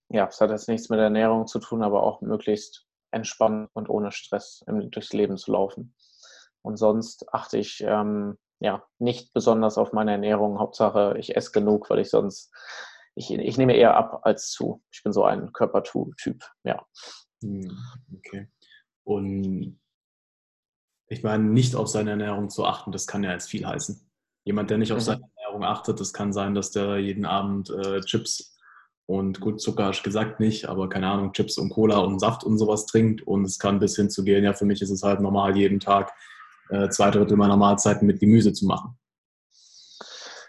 ja, es hat jetzt nichts mit Ernährung zu tun, aber auch möglichst entspannt und ohne Stress im, durchs Leben zu laufen. Und sonst achte ich ähm, ja nicht besonders auf meine Ernährung. Hauptsache, ich esse genug, weil ich sonst ich, ich nehme eher ab als zu. Ich bin so ein Körpertyp, ja. Hm, okay. Und ich meine, nicht auf seine Ernährung zu achten, das kann ja jetzt viel heißen. Jemand, der nicht auf mhm. seine Ernährung achtet, das kann sein, dass der jeden Abend äh, Chips und gut, Zucker hast gesagt nicht, aber keine Ahnung, Chips und Cola und Saft und sowas trinkt. Und es kann bis hin zu gehen, ja, für mich ist es halt normal, jeden Tag äh, zwei Drittel meiner Mahlzeiten mit Gemüse zu machen.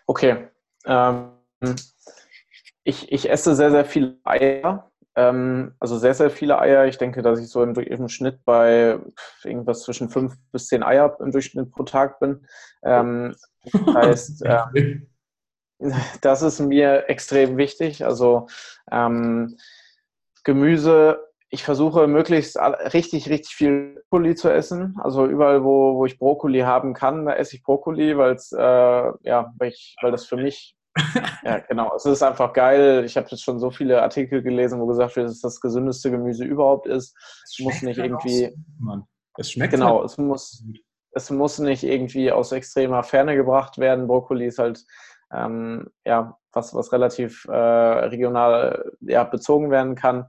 Okay. Ähm, ich, ich esse sehr, sehr viele Eier. Ähm, also sehr, sehr viele Eier. Ich denke, dass ich so im, im, Schnitt bei irgendwas zwischen fünf bis zehn Eier im Durchschnitt pro Tag bin. Ähm, das heißt, ähm, das ist mir extrem wichtig. Also ähm, Gemüse, ich versuche möglichst richtig, richtig viel Brokkoli zu essen. Also überall, wo, wo ich Brokkoli haben kann, da esse ich Brokkoli, äh, ja, weil, ich, weil das für mich ja, genau. Es ist einfach geil. Ich habe jetzt schon so viele Artikel gelesen, wo gesagt wird, dass es das gesündeste Gemüse überhaupt ist. Es muss nicht halt irgendwie. Mann. Es schmeckt genau. Halt es muss. Es muss nicht irgendwie aus extremer Ferne gebracht werden. Brokkoli ist halt ähm, ja was, was relativ äh, regional ja, bezogen werden kann.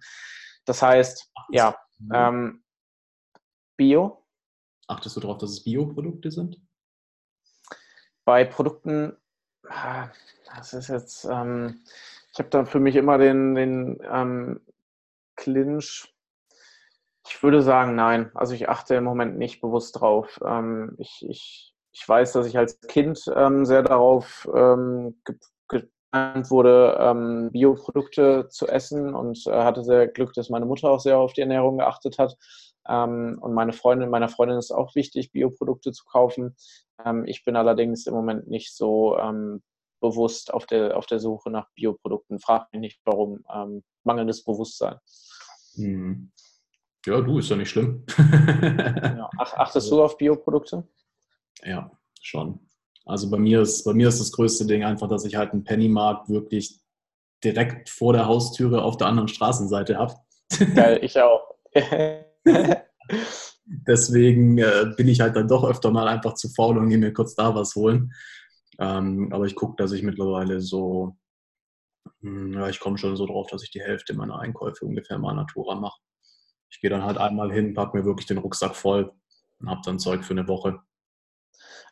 Das heißt, Ach, ja, ähm, Bio. Achtest du darauf, dass es Bioprodukte sind? Bei Produkten das ist jetzt, ähm, ich habe da für mich immer den, den ähm, Clinch. Ich würde sagen, nein. Also ich achte im Moment nicht bewusst drauf. Ähm, ich, ich, ich weiß, dass ich als Kind ähm, sehr darauf ähm, gelernt wurde, ähm, Bioprodukte zu essen und äh, hatte sehr Glück, dass meine Mutter auch sehr auf die Ernährung geachtet hat. Ähm, und meine Freundin, meiner Freundin ist auch wichtig, Bioprodukte zu kaufen. Ähm, ich bin allerdings im Moment nicht so ähm, bewusst auf der, auf der Suche nach Bioprodukten. Frag mich nicht, warum. Ähm, mangelndes Bewusstsein. Hm. Ja, du, ist ja nicht schlimm. ja. Ach, achtest du auf Bioprodukte? Ja, schon. Also bei mir ist, bei mir ist das größte Ding einfach, dass ich halt einen Pennymarkt wirklich direkt vor der Haustüre auf der anderen Straßenseite habe. Geil, ich auch. Deswegen äh, bin ich halt dann doch öfter mal einfach zu faul und gehe mir kurz da was holen. Ähm, aber ich gucke, dass ich mittlerweile so, mh, hm, ja, ich komme schon so drauf, dass ich die Hälfte meiner Einkäufe ungefähr mal Natura mache. Ich gehe dann halt einmal hin, packe mir wirklich den Rucksack voll und habe dann Zeug für eine Woche.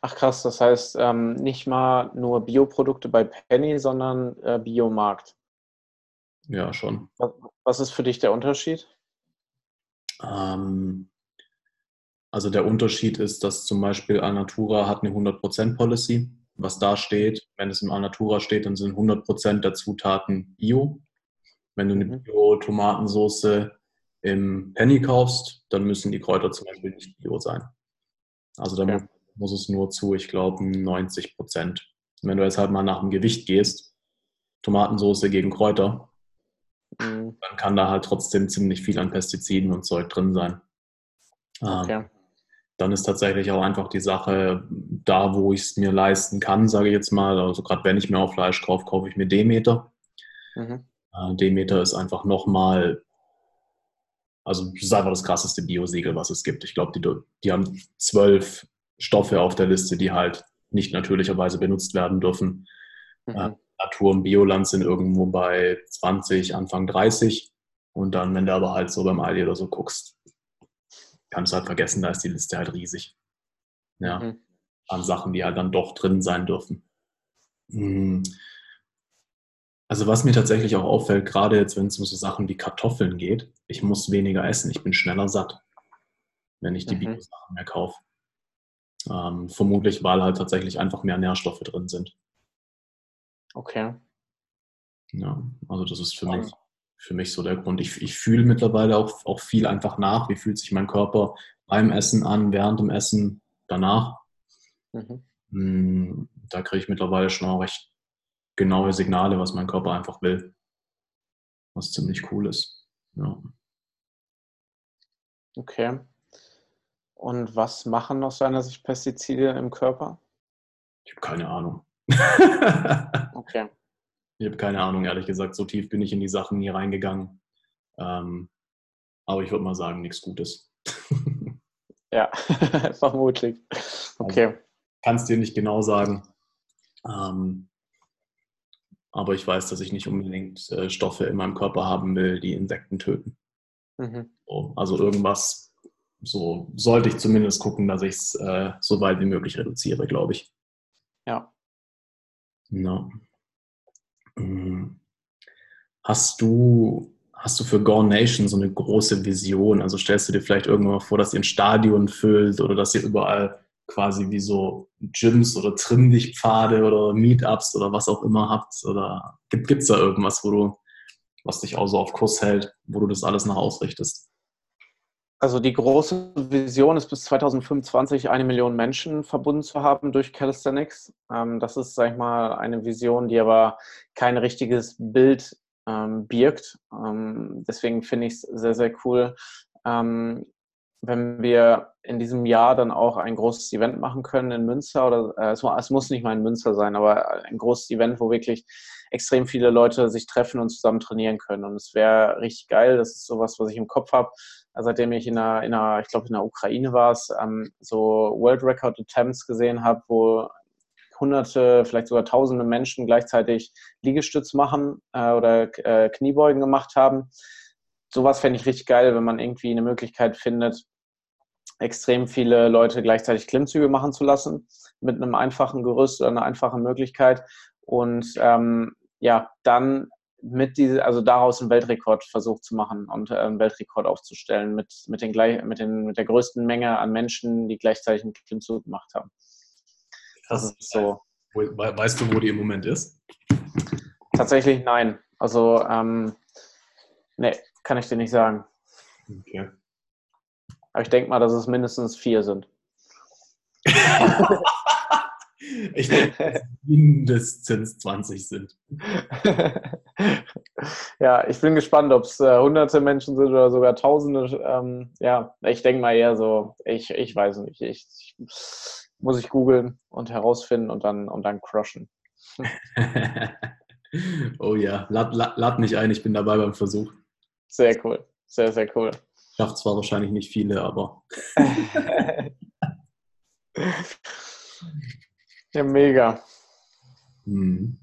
Ach krass, das heißt ähm, nicht mal nur Bioprodukte bei Penny, sondern äh, Biomarkt. Ja, schon. Was, was ist für dich der Unterschied? Ähm, also der Unterschied ist, dass zum Beispiel Alnatura hat eine 100% Policy. Was da steht, wenn es im Alnatura steht, dann sind 100% der Zutaten Bio. Wenn du eine mhm. Bio-Tomatensauce im Penny kaufst, dann müssen die Kräuter zum Beispiel nicht Bio sein. Also da okay. muss, muss, es nur zu, ich glaube, 90% Wenn du jetzt halt mal nach dem Gewicht gehst, Tomatensauce gegen Kräuter, mhm. dann kann da halt trotzdem ziemlich viel an Pestiziden und Zeug drin sein. Ähm, okay. Dann ist tatsächlich auch einfach die Sache, da wo ich es mir leisten kann, sage ich jetzt mal, also gerade wenn ich mir auch Fleisch kaufe, kaufe ich mir Demeter. Mhm. Äh, Demeter ist einfach nochmal, also das ist einfach das krasseste Biosiegel, was es gibt. Ich glaube, die, die haben zwölf Stoffe auf der Liste, die halt nicht natürlicherweise benutzt werden dürfen. Mhm. Natur- und Bioland sind irgendwo bei 20, Anfang 30. Und dann, wenn du aber halt so beim Aldi oder so guckst, kannst du halt vergessen, da ist die Liste halt riesig. Ja. Mhm. An Sachen, die halt dann doch drin sein dürfen. Mhm. Also was mir tatsächlich auch auffällt, gerade jetzt, wenn es um so Sachen wie Kartoffeln geht, ich muss weniger essen, ich bin schneller satt, wenn ich die mhm. Bio-Sachen mehr kaufe. Ähm, vermutlich, weil halt tatsächlich einfach mehr Nährstoffe drin sind. Okay. Ja, also das ist für mich, für mich so der Grund. Ich, ich fühle mittlerweile auch, auch viel einfach nach, wie fühlt sich mein Körper beim Essen an, während dem Essen, danach. Mhm. Hm, da kriege ich mittlerweile schon auch recht genaue Signale, was mein Körper einfach will. Was ziemlich cool ist. Ja. Okay. Und was machen aus deiner Sicht Pestizide im Körper? Ich habe keine Ahnung. okay. Ich habe keine Ahnung, ehrlich gesagt. So tief bin ich in die Sachen nie reingegangen. Ähm, aber ich würde mal sagen, nichts Gutes. ja, vermutlich. Okay. Also, Kannst dir nicht genau sagen. Ähm, aber ich weiß, dass ich nicht unbedingt äh, Stoffe in meinem Körper haben will, die Insekten töten. Mhm. So, also irgendwas, so sollte ich zumindest gucken, dass ich es äh, so weit wie möglich reduziere, glaube ich. Ja. No. Mhm. Hast du, hast du für Gone Nation so eine große Vision? Also stellst du dir vielleicht irgendwann mal vor, dass ihr ein Stadion füllt oder dass ihr überall quasi wie so Gyms oder Trimm-Dich-Pfade oder Meetups oder was auch immer habt? Oder gibt es da irgendwas, wo du, was dich auch so auf Kurs hält, wo du das alles nach ausrichtest? Also die große Vision ist bis 2025 eine Million Menschen verbunden zu haben durch Calisthenics. Ähm, das ist, sag ich mal, eine Vision, die aber kein richtiges Bild ähm, birgt. Ähm, deswegen finde ich es sehr, sehr cool, wenn wir in diesem Jahr dann auch ein großes Event machen können in Münster oder äh, es, muss nicht mal in Münster sein, aber ein großes Event, wo wirklich extrem viele Leute sich treffen und zusammen trainieren können. Und es wäre richtig geil. Das ist sowas, was ich im Kopf habe, seitdem ich in einer, in einer ich glaube in der Ukraine war es, ähm, so World Record Attempts gesehen habe, wo hunderte, vielleicht sogar tausende Menschen gleichzeitig Liegestütz machen äh, oder äh, Kniebeugen gemacht haben. Sowas fände ich richtig geil, wenn man irgendwie eine Möglichkeit findet, extrem viele Leute gleichzeitig Klimmzüge machen zu lassen, mit einem einfachen Gerüst oder einer einfachen Möglichkeit. Und ähm, ja, dann mit diese, also daraus einen Weltrekordversuch zu machen und äh, einen Weltrekord aufzustellen mit, mit, den, mit, den, mit der größten Menge an Menschen, die gleichzeitig einen Klimmzug gemacht haben. Das ist so. Weißt du, wo die im Moment ist? Tatsächlich nein. Also, ähm, nee, kann ich dir nicht sagen. Okay. Aber ich denke mal, dass es mindestens vier sind. ich denke, dass mindestens 20 sind. ja, ich bin gespannt, ob es äh, hunderte Menschen sind oder sogar tausende. Ähm, ja, ich denke mal eher so, ich, ich weiß nicht. Ich, ich muss ich googeln und herausfinden und dann, und dann crushen. oh ja, lad, lad, lad mich ein, ich bin dabei beim Versuch. Sehr cool, sehr, sehr cool. Schafft zwar wahrscheinlich nicht viele, aber. Ja, mega. Hm.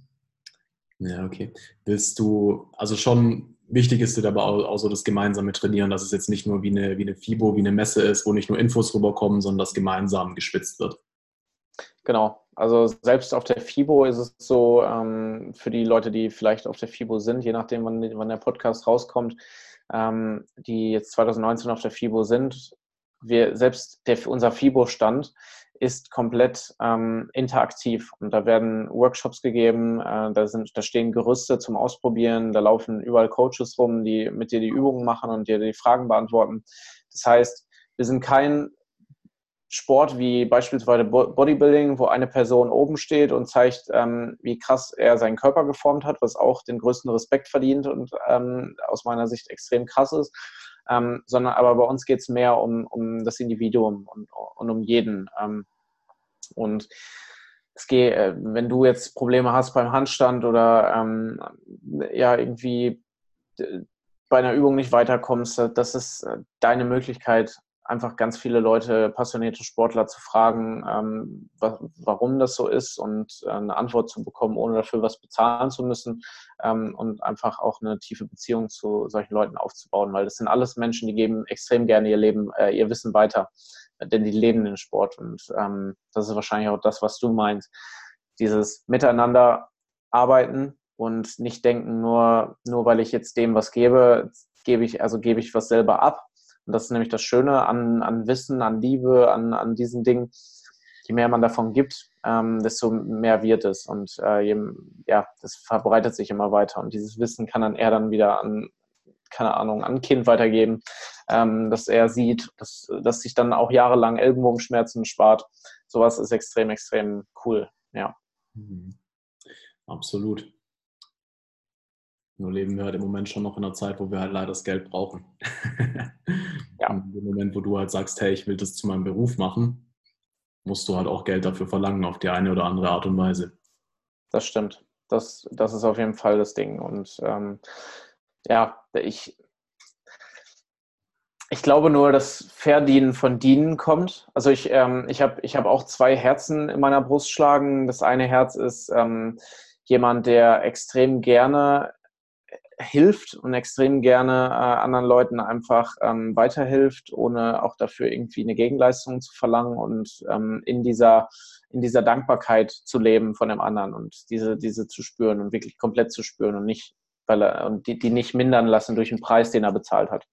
Ja, okay. Willst du, also schon wichtig ist dir aber auch, auch, so das gemeinsame Trainieren, dass es jetzt nicht nur wie eine, wie eine FIBO, wie eine Messe ist, wo nicht nur Infos rüberkommen, sondern dass gemeinsam geschwitzt wird. Genau. Also selbst auf der FIBO ist es so, ähm, für die Leute, die vielleicht auf der FIBO sind, je nachdem, wann, wann der Podcast rauskommt, ähm, die jetzt 2019 auf der FIBO sind, wir, selbst der, unser FIBO-Stand ist komplett ähm, interaktiv und da werden Workshops gegeben, äh, da, sind, da stehen Gerüste zum Ausprobieren, da laufen überall Coaches rum, die mit dir die Übungen machen und dir die Fragen beantworten. Das heißt, wir sind kein Sport wie beispielsweise Bodybuilding, wo eine Person oben steht und zeigt, ähm, wie krass er seinen Körper geformt hat, was auch den größten Respekt verdient und ähm, aus meiner Sicht extrem krass ist. Ähm, sondern aber bei uns geht es mehr um, um das Individuum und, und um jeden. Ähm, und es geht, äh, wenn du jetzt Probleme hast beim Handstand oder ähm, ja irgendwie bei einer Übung nicht weiterkommst, das ist äh, deine Möglichkeit, einfach ganz viele Leute, passionierte Sportler zu fragen, ähm, warum das so ist und äh, eine Antwort zu bekommen, ohne dafür was bezahlen zu müssen ähm, und einfach auch eine tiefe Beziehung zu solchen Leuten aufzubauen, weil das sind alles Menschen, die geben extrem gerne ihr Leben, äh, ihr Wissen weiter, denn die leben den Sport und ähm, das ist wahrscheinlich auch das, was du meinst, dieses Miteinander arbeiten und nicht denken, nur, nur weil ich jetzt dem was gebe, gebe ich, also gebe ich was selber ab, und das ist nämlich das Schöne an, an Wissen, an Liebe, an, an diesen Dingen. Je mehr man davon gibt, ähm, desto mehr wird es. Und äh, je, ja, das verbreitet sich immer weiter. Und dieses Wissen kann dann er dann wieder an, keine Ahnung, an ein Kind weitergeben, ähm, dass er sieht, dass, dass sich dann auch jahrelang Ellbogenschmerzen spart. Sowas ist extrem, extrem cool. Ja. Mhm. Absolut. Nur leben wir halt im Moment schon noch in einer Zeit, wo wir halt leider das Geld brauchen. ja. Und im Moment, wo du halt sagst, hey, ich will das zu meinem Beruf machen, musst du halt auch Geld dafür verlangen, auf die eine oder andere Art und Weise. Das stimmt. Das, das ist auf jeden Fall das Ding. Und ähm, ja, ich, ich glaube nur, dass Verdienen von Dienen kommt. Also ich, ähm, ich habe ich hab auch zwei Herzen in meiner Brust schlagen. Das eine Herz ist ähm, jemand, der extrem gerne hilft und extrem gerne äh, anderen Leuten einfach ähm, weiterhilft, ohne auch dafür irgendwie eine Gegenleistung zu verlangen und ähm, in dieser in dieser Dankbarkeit zu leben von dem anderen und diese diese zu spüren und wirklich komplett zu spüren und nicht weil er und die, die nicht mindern lassen durch den Preis, den er bezahlt hat.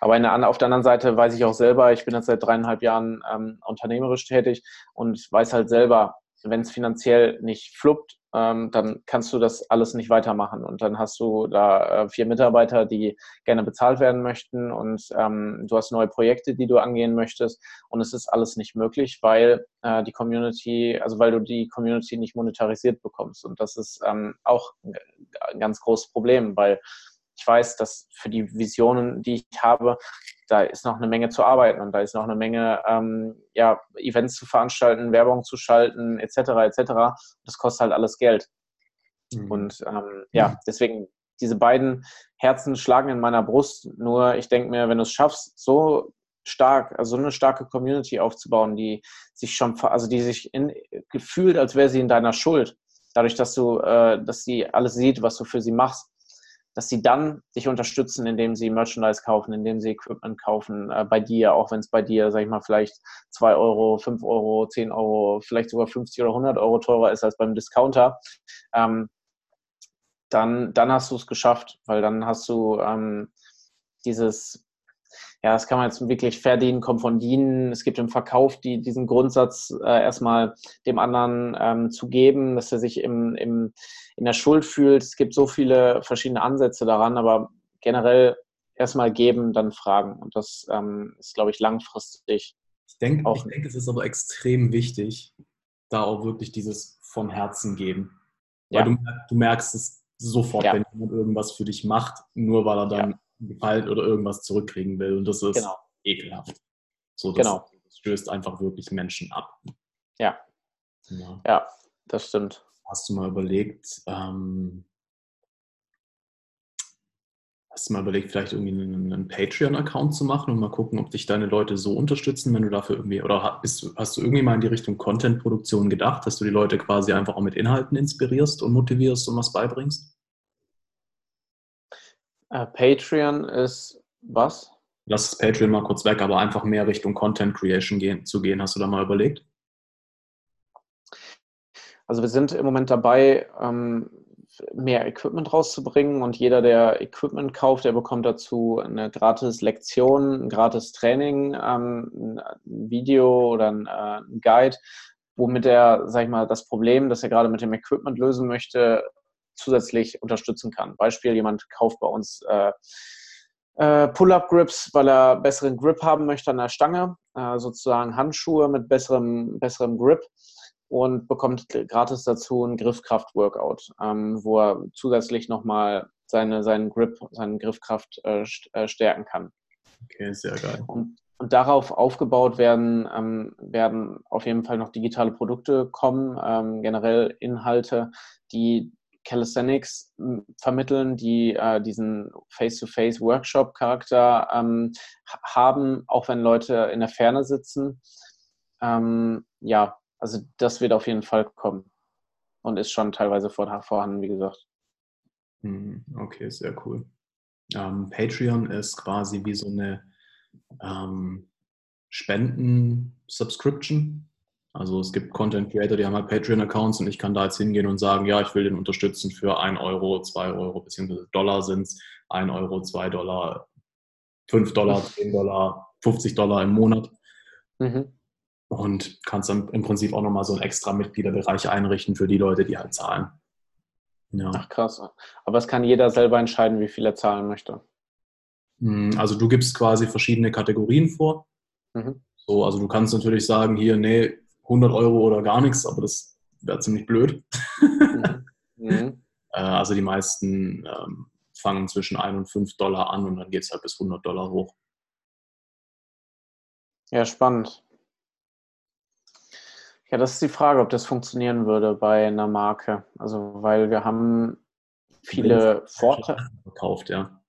Aber der, auf der anderen Seite weiß ich auch selber, ich bin jetzt seit dreieinhalb Jahren ähm, unternehmerisch tätig und weiß halt selber, wenn es finanziell nicht fluppt, ähm, dann kannst du das alles nicht weitermachen. Und dann hast du da äh, vier Mitarbeiter, die gerne bezahlt werden möchten und ähm, du hast neue Projekte, die du angehen möchtest. Und es ist alles nicht möglich, weil äh, die Community, also weil du die Community nicht monetarisiert bekommst. Und das ist ähm, auch ein ganz großes Problem, weil ich weiß, dass für die Visionen, die ich habe, da ist noch eine Menge zu arbeiten und da ist noch eine Menge ähm, ja, Events zu veranstalten, Werbung zu schalten, etc. etc. Das kostet halt alles Geld. Mhm. Und ähm, ja, deswegen diese beiden Herzen schlagen in meiner Brust. Nur ich denke mir, wenn du es schaffst, so stark, also so eine starke Community aufzubauen, die sich schon, also die sich in, gefühlt, als wäre sie in deiner Schuld, dadurch, dass du, äh, dass sie alles sieht, was du für sie machst, dass sie dann dich unterstützen, indem sie Merchandise kaufen, indem sie Equipment kaufen äh, bei dir, auch wenn es bei dir, sag ich mal, vielleicht 2 Euro, 5 Euro, 10 Euro, vielleicht sogar 50 oder 100 Euro teurer ist als beim Discounter, ähm, dann, dann hast du es geschafft, weil dann hast du ähm, dieses ja, das kann man jetzt wirklich verdienen, kommt von dienen. Es gibt im Verkauf die, diesen Grundsatz äh, erstmal dem anderen ähm, zu geben, dass er sich im, im, in der Schuld fühlt. Es gibt so viele verschiedene Ansätze daran, aber generell erstmal geben, dann fragen. Und das ähm, ist, glaube ich, langfristig. Ich denke, ich denke, es ist aber extrem wichtig, da auch wirklich dieses vom Herzen geben. Weil ja. du, du, merkst es sofort, ja. wenn jemand irgendwas für dich macht, nur weil er dann ja. Gefallen oder irgendwas zurückkriegen will. Und das ist genau. ekelhaft. So, das, genau. das stößt einfach wirklich Menschen ab. Ja. ja. Ja, das stimmt. Hast du mal überlegt, ähm, hast du mal überlegt, vielleicht irgendwie einen, einen Patreon-Account zu machen und mal gucken, ob dich deine Leute so unterstützen, wenn du dafür irgendwie, oder bist, hast du irgendwie mal in die Richtung Content-Produktion gedacht, dass du die Leute quasi einfach auch mit Inhalten inspirierst und motivierst und was beibringst? Uh, Patreon ist was? Lass das Patreon mal kurz weg, aber einfach mehr Richtung Content Creation gehen, zu gehen. Hast du da mal überlegt? Also wir sind im Moment dabei, ähm, mehr Equipment rauszubringen und jeder, der Equipment kauft, der bekommt dazu eine gratis Lektion, ein gratis Training, ähm, ein Video oder ein, äh, ein Guide, womit er, sag ich mal, das Problem, das er gerade mit dem Equipment lösen möchte, zusätzlich unterstützen kann. Beispiel, jemand kauft bei uns äh, äh, Pull-up-Grips, weil er besseren Grip haben möchte an der Stange, äh, sozusagen Handschuhe mit besserem, besserem Grip und bekommt gratis dazu ein Griffkraft-Workout, ähm, wo er zusätzlich nochmal seine, seinen Grip, seine Griffkraft äh, äh, stärken kann. Okay, sehr geil. Und, und darauf aufgebaut werden, ähm, werden auf jeden Fall noch digitale Produkte kommen, ähm, generell Inhalte, die Calisthenics hm, vermitteln, die äh, diesen Face-to-Face-Workshop-Charakter ähm, haben, auch wenn Leute in der Ferne sitzen. Ähm, ja, also das wird auf jeden Fall kommen und ist schon teilweise vorhanden, wie gesagt. Hm, okay, sehr cool. Ähm, Patreon ist quasi wie so eine ähm, Spenden-Subscription. Also es gibt Content Creator, die haben halt Patreon-Accounts und ich kann da jetzt hingehen und sagen, ja, ich will den unterstützen für 1 Euro, 2 Euro, beziehungsweise Dollar sind es, 1 Euro, 2 Dollar, 5 Dollar, 10 Dollar, 50 Dollar im Monat. Mhm und kannst dann im Prinzip auch nochmal so einen extra Mitgliederbereich einrichten für die Leute, die halt zahlen. Ja. Ach krass. Aber es kann jeder selber entscheiden, wie viel er zahlen möchte. Hm, also du gibst quasi verschiedene Kategorien vor. Mhm. So, also du kannst natürlich sagen, hier, nee, 100 Euro oder gar nichts, aber das wäre ziemlich blöd. Mhm. Mhm. Äh, also die meisten ähm, fangen zwischen 1 und 5 Dollar an und dann geht es halt bis 100 Dollar hoch. Ja, spannend. Ja, das ist die Frage, ob das funktionieren würde bei einer Marke. Also, weil wir haben viele Vorteile. Verkauft, ja.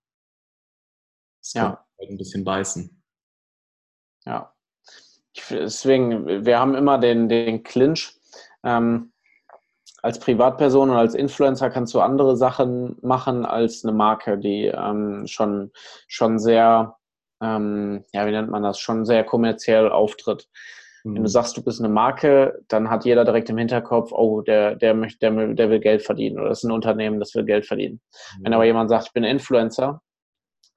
Das ja. Halt ein bisschen beißen. Ja. Ich, deswegen, wir haben immer den, den Clinch. Ähm, als Privatperson und als Influencer kannst du andere Sachen machen als eine Marke, die ähm, schon, schon sehr, ähm, ja, wie nennt man das, schon sehr kommerziell auftritt. Wenn du mhm. sagst, du bist eine Marke, dann hat jeder direkt im Hinterkopf, oh, der, der möchte, der, der will Geld verdienen oder das ist ein Unternehmen, das will Geld verdienen. Mhm. Wenn aber jemand sagt, ich bin Influencer,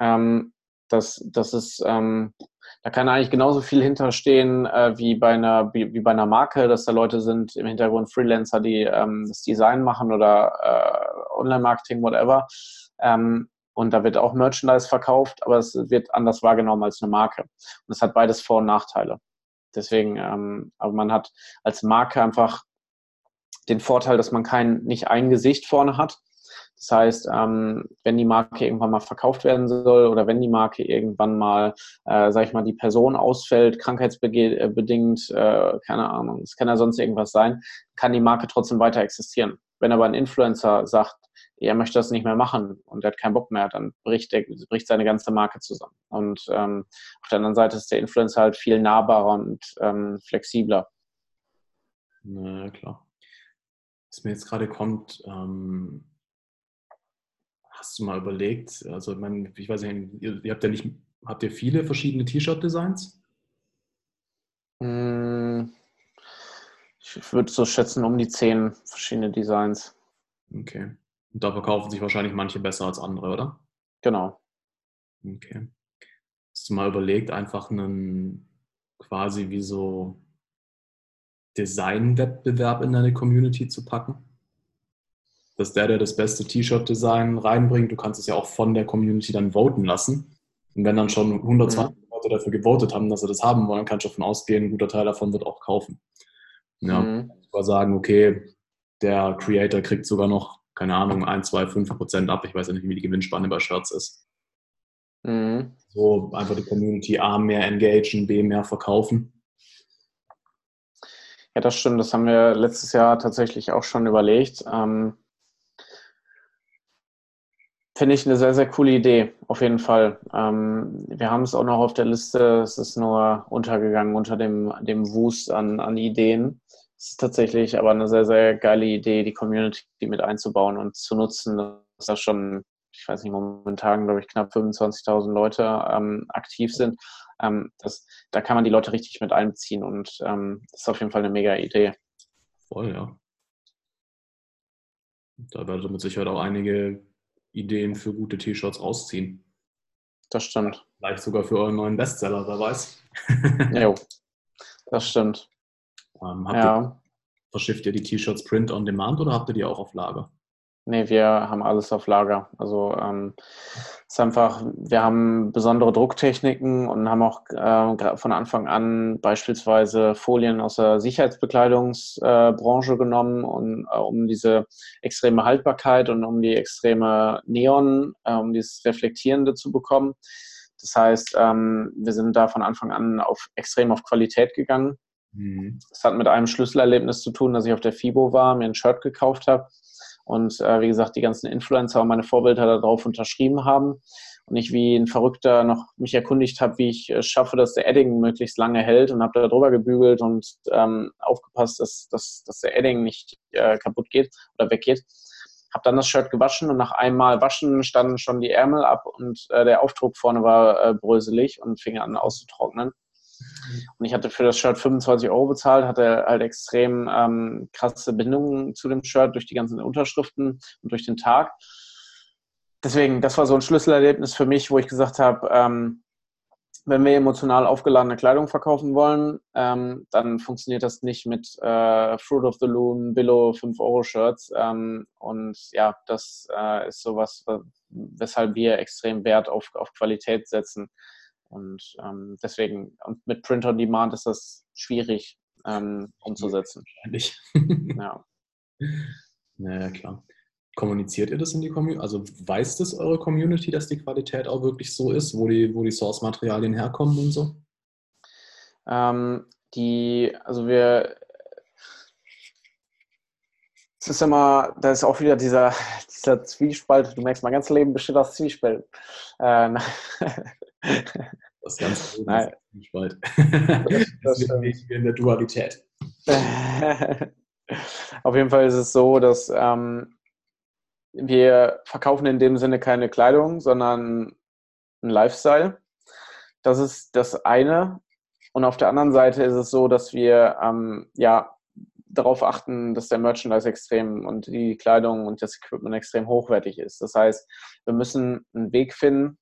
ähm, das, das ist, ähm, da kann eigentlich genauso viel hinterstehen äh, wie, bei einer, wie, wie, bei einer Marke, dass da Leute sind im Hintergrund Freelancer, die ähm, das Design machen oder äh, Online-Marketing, whatever. Ähm, und da wird auch Merchandise verkauft, aber es wird anders wahrgenommen als eine Marke. Und es hat beides Vor- und Nachteile. Deswegen, ähm, aber man hat als Marke einfach den Vorteil, dass man kein, nicht ein Gesicht vorne hat. Das heißt, ähm, wenn die Marke irgendwann mal verkauft werden soll oder wenn die Marke irgendwann mal, äh, sag ich mal, die Person ausfällt, krankheitsbedingt, äh, keine Ahnung, es kann ja sonst irgendwas sein, kann die Marke trotzdem weiter existieren. Wenn aber ein Influencer sagt, er möchte das nicht mehr machen und er hat keinen Bock mehr, dann bricht, der, bricht seine ganze Marke zusammen. Und ähm, auf der anderen Seite ist der Influencer halt viel nahbarer und ähm, flexibler. Na klar. Was mir jetzt gerade kommt, ähm, hast du mal überlegt, also ich, meine, ich weiß nicht, ihr, ihr habt ja nicht, habt ihr viele verschiedene T-Shirt-Designs? Hm, ich würde so schätzen um die zehn verschiedene Designs. Okay. Und da verkaufen sich wahrscheinlich manche besser als andere, oder? Genau. Okay. Hast du mal überlegt, einfach einen quasi wie so Design-Wettbewerb in deine Community zu packen? Dass der, der das beste T-Shirt-Design reinbringt, du kannst es ja auch von der Community dann voten lassen. Und wenn dann schon 120 mhm. Leute dafür gewotet haben, dass sie das haben wollen, kannst du davon ausgehen, ein guter Teil davon wird auch kaufen. Ja, mhm. sagen, okay, der Creator kriegt sogar noch keine Ahnung, 1, 2, 5 Prozent ab. Ich weiß ja nicht, wie die Gewinnspanne bei Shirts ist. Mhm. So einfach die Community A mehr engagen, B mehr verkaufen. Ja, das stimmt. Das haben wir letztes Jahr tatsächlich auch schon überlegt. Ähm, Finde ich eine sehr, sehr coole Idee, auf jeden Fall. Ähm, wir haben es auch noch auf der Liste, es ist nur untergegangen unter dem, dem Wust an, an Ideen. Es ist tatsächlich aber eine sehr, sehr geile Idee, die Community mit einzubauen und zu nutzen. Das ist ja schon ich weiß nicht, momentan, glaube ich, knapp 25.000 Leute ähm, aktiv sind. Ähm, das, da kann man die Leute richtig mit einbeziehen und ähm, das ist auf jeden Fall eine mega Idee. Voll, ja. Da werdet ihr mit Sicherheit auch einige Ideen für gute T-Shirts rausziehen. Das stimmt. Vielleicht sogar für euren neuen Bestseller, wer weiß. jo, das stimmt. Ähm, ja. ihr, verschifft ihr die T-Shirts Print on Demand oder habt ihr die auch auf Lager? Nee, wir haben alles auf Lager. Also ähm, ist einfach, wir haben besondere Drucktechniken und haben auch äh, von Anfang an beispielsweise Folien aus der Sicherheitsbekleidungsbranche äh, genommen, und, äh, um diese extreme Haltbarkeit und um die extreme Neon, äh, um dieses Reflektierende zu bekommen. Das heißt, ähm, wir sind da von Anfang an auf extrem auf Qualität gegangen. Mhm. Das hat mit einem Schlüsselerlebnis zu tun, dass ich auf der FIBO war, mir ein Shirt gekauft habe und äh, wie gesagt, die ganzen Influencer und meine Vorbilder darauf unterschrieben haben und ich wie ein Verrückter noch mich erkundigt habe, wie ich äh, schaffe, dass der Edding möglichst lange hält und habe da drüber gebügelt und ähm, aufgepasst, dass, dass, dass der Edding nicht äh, kaputt geht oder weggeht. Habe dann das Shirt gewaschen und nach einmal waschen standen schon die Ärmel ab und äh, der Aufdruck vorne war äh, bröselig und fing an auszutrocknen. Und ich hatte für das Shirt 25 Euro bezahlt, hatte halt extrem ähm, krasse Bindungen zu dem Shirt durch die ganzen Unterschriften und durch den Tag. Deswegen, das war so ein Schlüsselerlebnis für mich, wo ich gesagt habe, ähm, wenn wir emotional aufgeladene Kleidung verkaufen wollen, ähm, dann funktioniert das nicht mit äh, Fruit of the Loom, Billo 5-Euro-Shirts. Ähm, und ja, das äh, ist sowas, weshalb wir extrem Wert auf, auf Qualität setzen. Und ähm, deswegen, und mit Print on Demand ist das schwierig ähm, umzusetzen. Wahrscheinlich. ja. Naja, klar. Kommuniziert ihr das in die Community? Also weiß das eure Community, dass die Qualität auch wirklich so ist, wo die, wo die Source-Materialien herkommen und so? Ähm, die, also wir, es ist immer, da ist auch wieder dieser, dieser Zwiespalt, du merkst, mein ganzes Leben besteht aus Zwiespalt. Äh, Das ganze Nein. Das, das ist in der Dualität. Auf jeden Fall ist es so, dass ähm, wir verkaufen in dem Sinne keine Kleidung, sondern einen Lifestyle. Das ist das eine. Und auf der anderen Seite ist es so, dass wir ähm, ja darauf achten, dass der Merchandise extrem und die Kleidung und das Equipment extrem hochwertig ist. Das heißt, wir müssen einen Weg finden,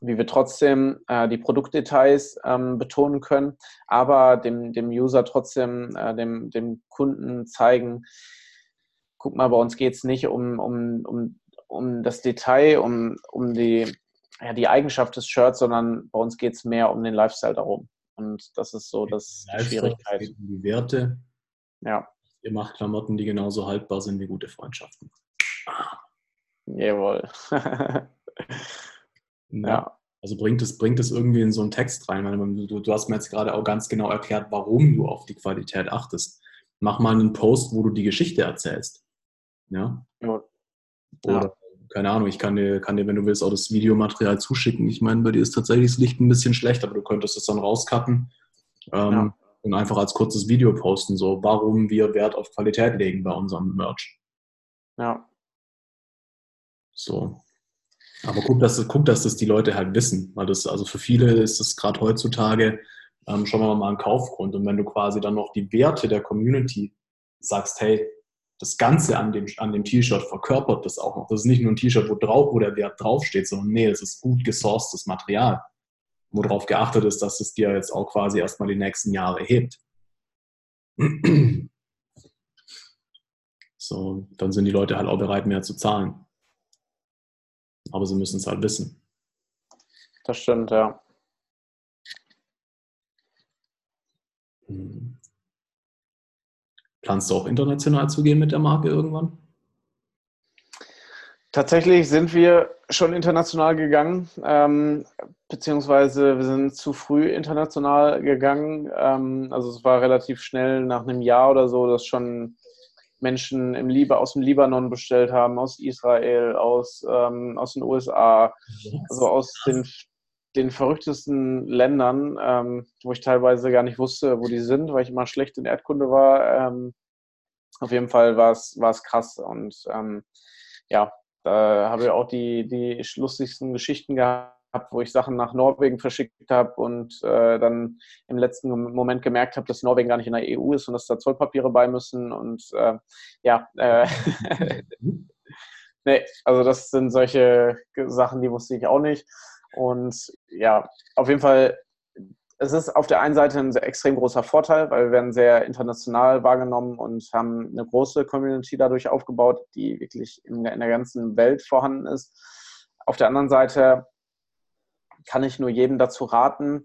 wie wir trotzdem äh, die Produktdetails ähm, betonen können, aber dem, dem User trotzdem, äh, dem, dem Kunden zeigen, guck mal, bei uns geht es nicht um, um, um, um das Detail, um, um die, ja, die Eigenschaft des Shirts, sondern bei uns geht es mehr um den Lifestyle darum. Und das ist so das, die Schwierigkeit. Es geht um die Werte. Ja. Ihr macht Klamotten, die genauso haltbar sind wie gute Freundschaften. Jawohl. Ja. Also bringt es, bringt es irgendwie in so einen Text rein. Du, du hast mir jetzt gerade auch ganz genau erklärt, warum du auf die Qualität achtest. Mach mal einen Post, wo du die Geschichte erzählst. Ja. ja. Oder, keine Ahnung, ich kann dir, kann dir, wenn du willst, auch das Videomaterial zuschicken. Ich meine, bei dir ist tatsächlich das Licht ein bisschen schlecht, aber du könntest es dann rauscutten ähm, ja. und einfach als kurzes Video posten, so warum wir Wert auf Qualität legen bei unserem Merch. Ja. So. Aber guck, dass, guck, dass das die Leute halt wissen, weil das, also für viele ist das gerade heutzutage ähm, schon mal ein Kaufgrund. Und wenn du quasi dann noch die Werte der Community sagst, hey, das Ganze an dem, an dem T-Shirt verkörpert das auch noch. Das ist nicht nur ein T-Shirt, wo drauf, wo der Wert draufsteht, sondern nee, es ist gut gesourcetes Material, wo darauf geachtet ist, dass es dir jetzt auch quasi erstmal die nächsten Jahre hebt. So, dann sind die Leute halt auch bereit, mehr zu zahlen. Aber sie müssen es halt wissen. Das stimmt, ja. Hm. Planst du auch international zu gehen mit der Marke irgendwann? Tatsächlich sind wir schon international gegangen, ähm, beziehungsweise wir sind zu früh international gegangen. Ähm, also es war relativ schnell nach einem Jahr oder so, dass schon Menschen im Liba aus dem Libanon bestellt haben, aus Israel, aus, ähm, aus den USA, also aus den, den verrücktesten Ländern, ähm, wo ich teilweise gar nicht wusste, wo die sind, weil ich immer schlecht in Erdkunde war. Ähm, auf jeden Fall war es, war es krass und ähm, ja, Da habe ich auch die, die lustigsten Geschichten gehabt, wo ich Sachen nach Norwegen verschickt habe und äh, dann im letzten Moment gemerkt habe, dass Norwegen gar nicht in der EU ist und dass da Zollpapiere bei müssen. Und äh, ja, äh, nee, also das sind solche Sachen, die wusste ich auch nicht. Und ja, auf jeden Fall es ist auf der einen Seite ein extrem großer Vorteil, weil wir werden sehr international wahrgenommen und haben eine große Community dadurch aufgebaut, die wirklich in der, ganzen Welt vorhanden ist. Auf der anderen Seite kann ich nur jedem dazu raten,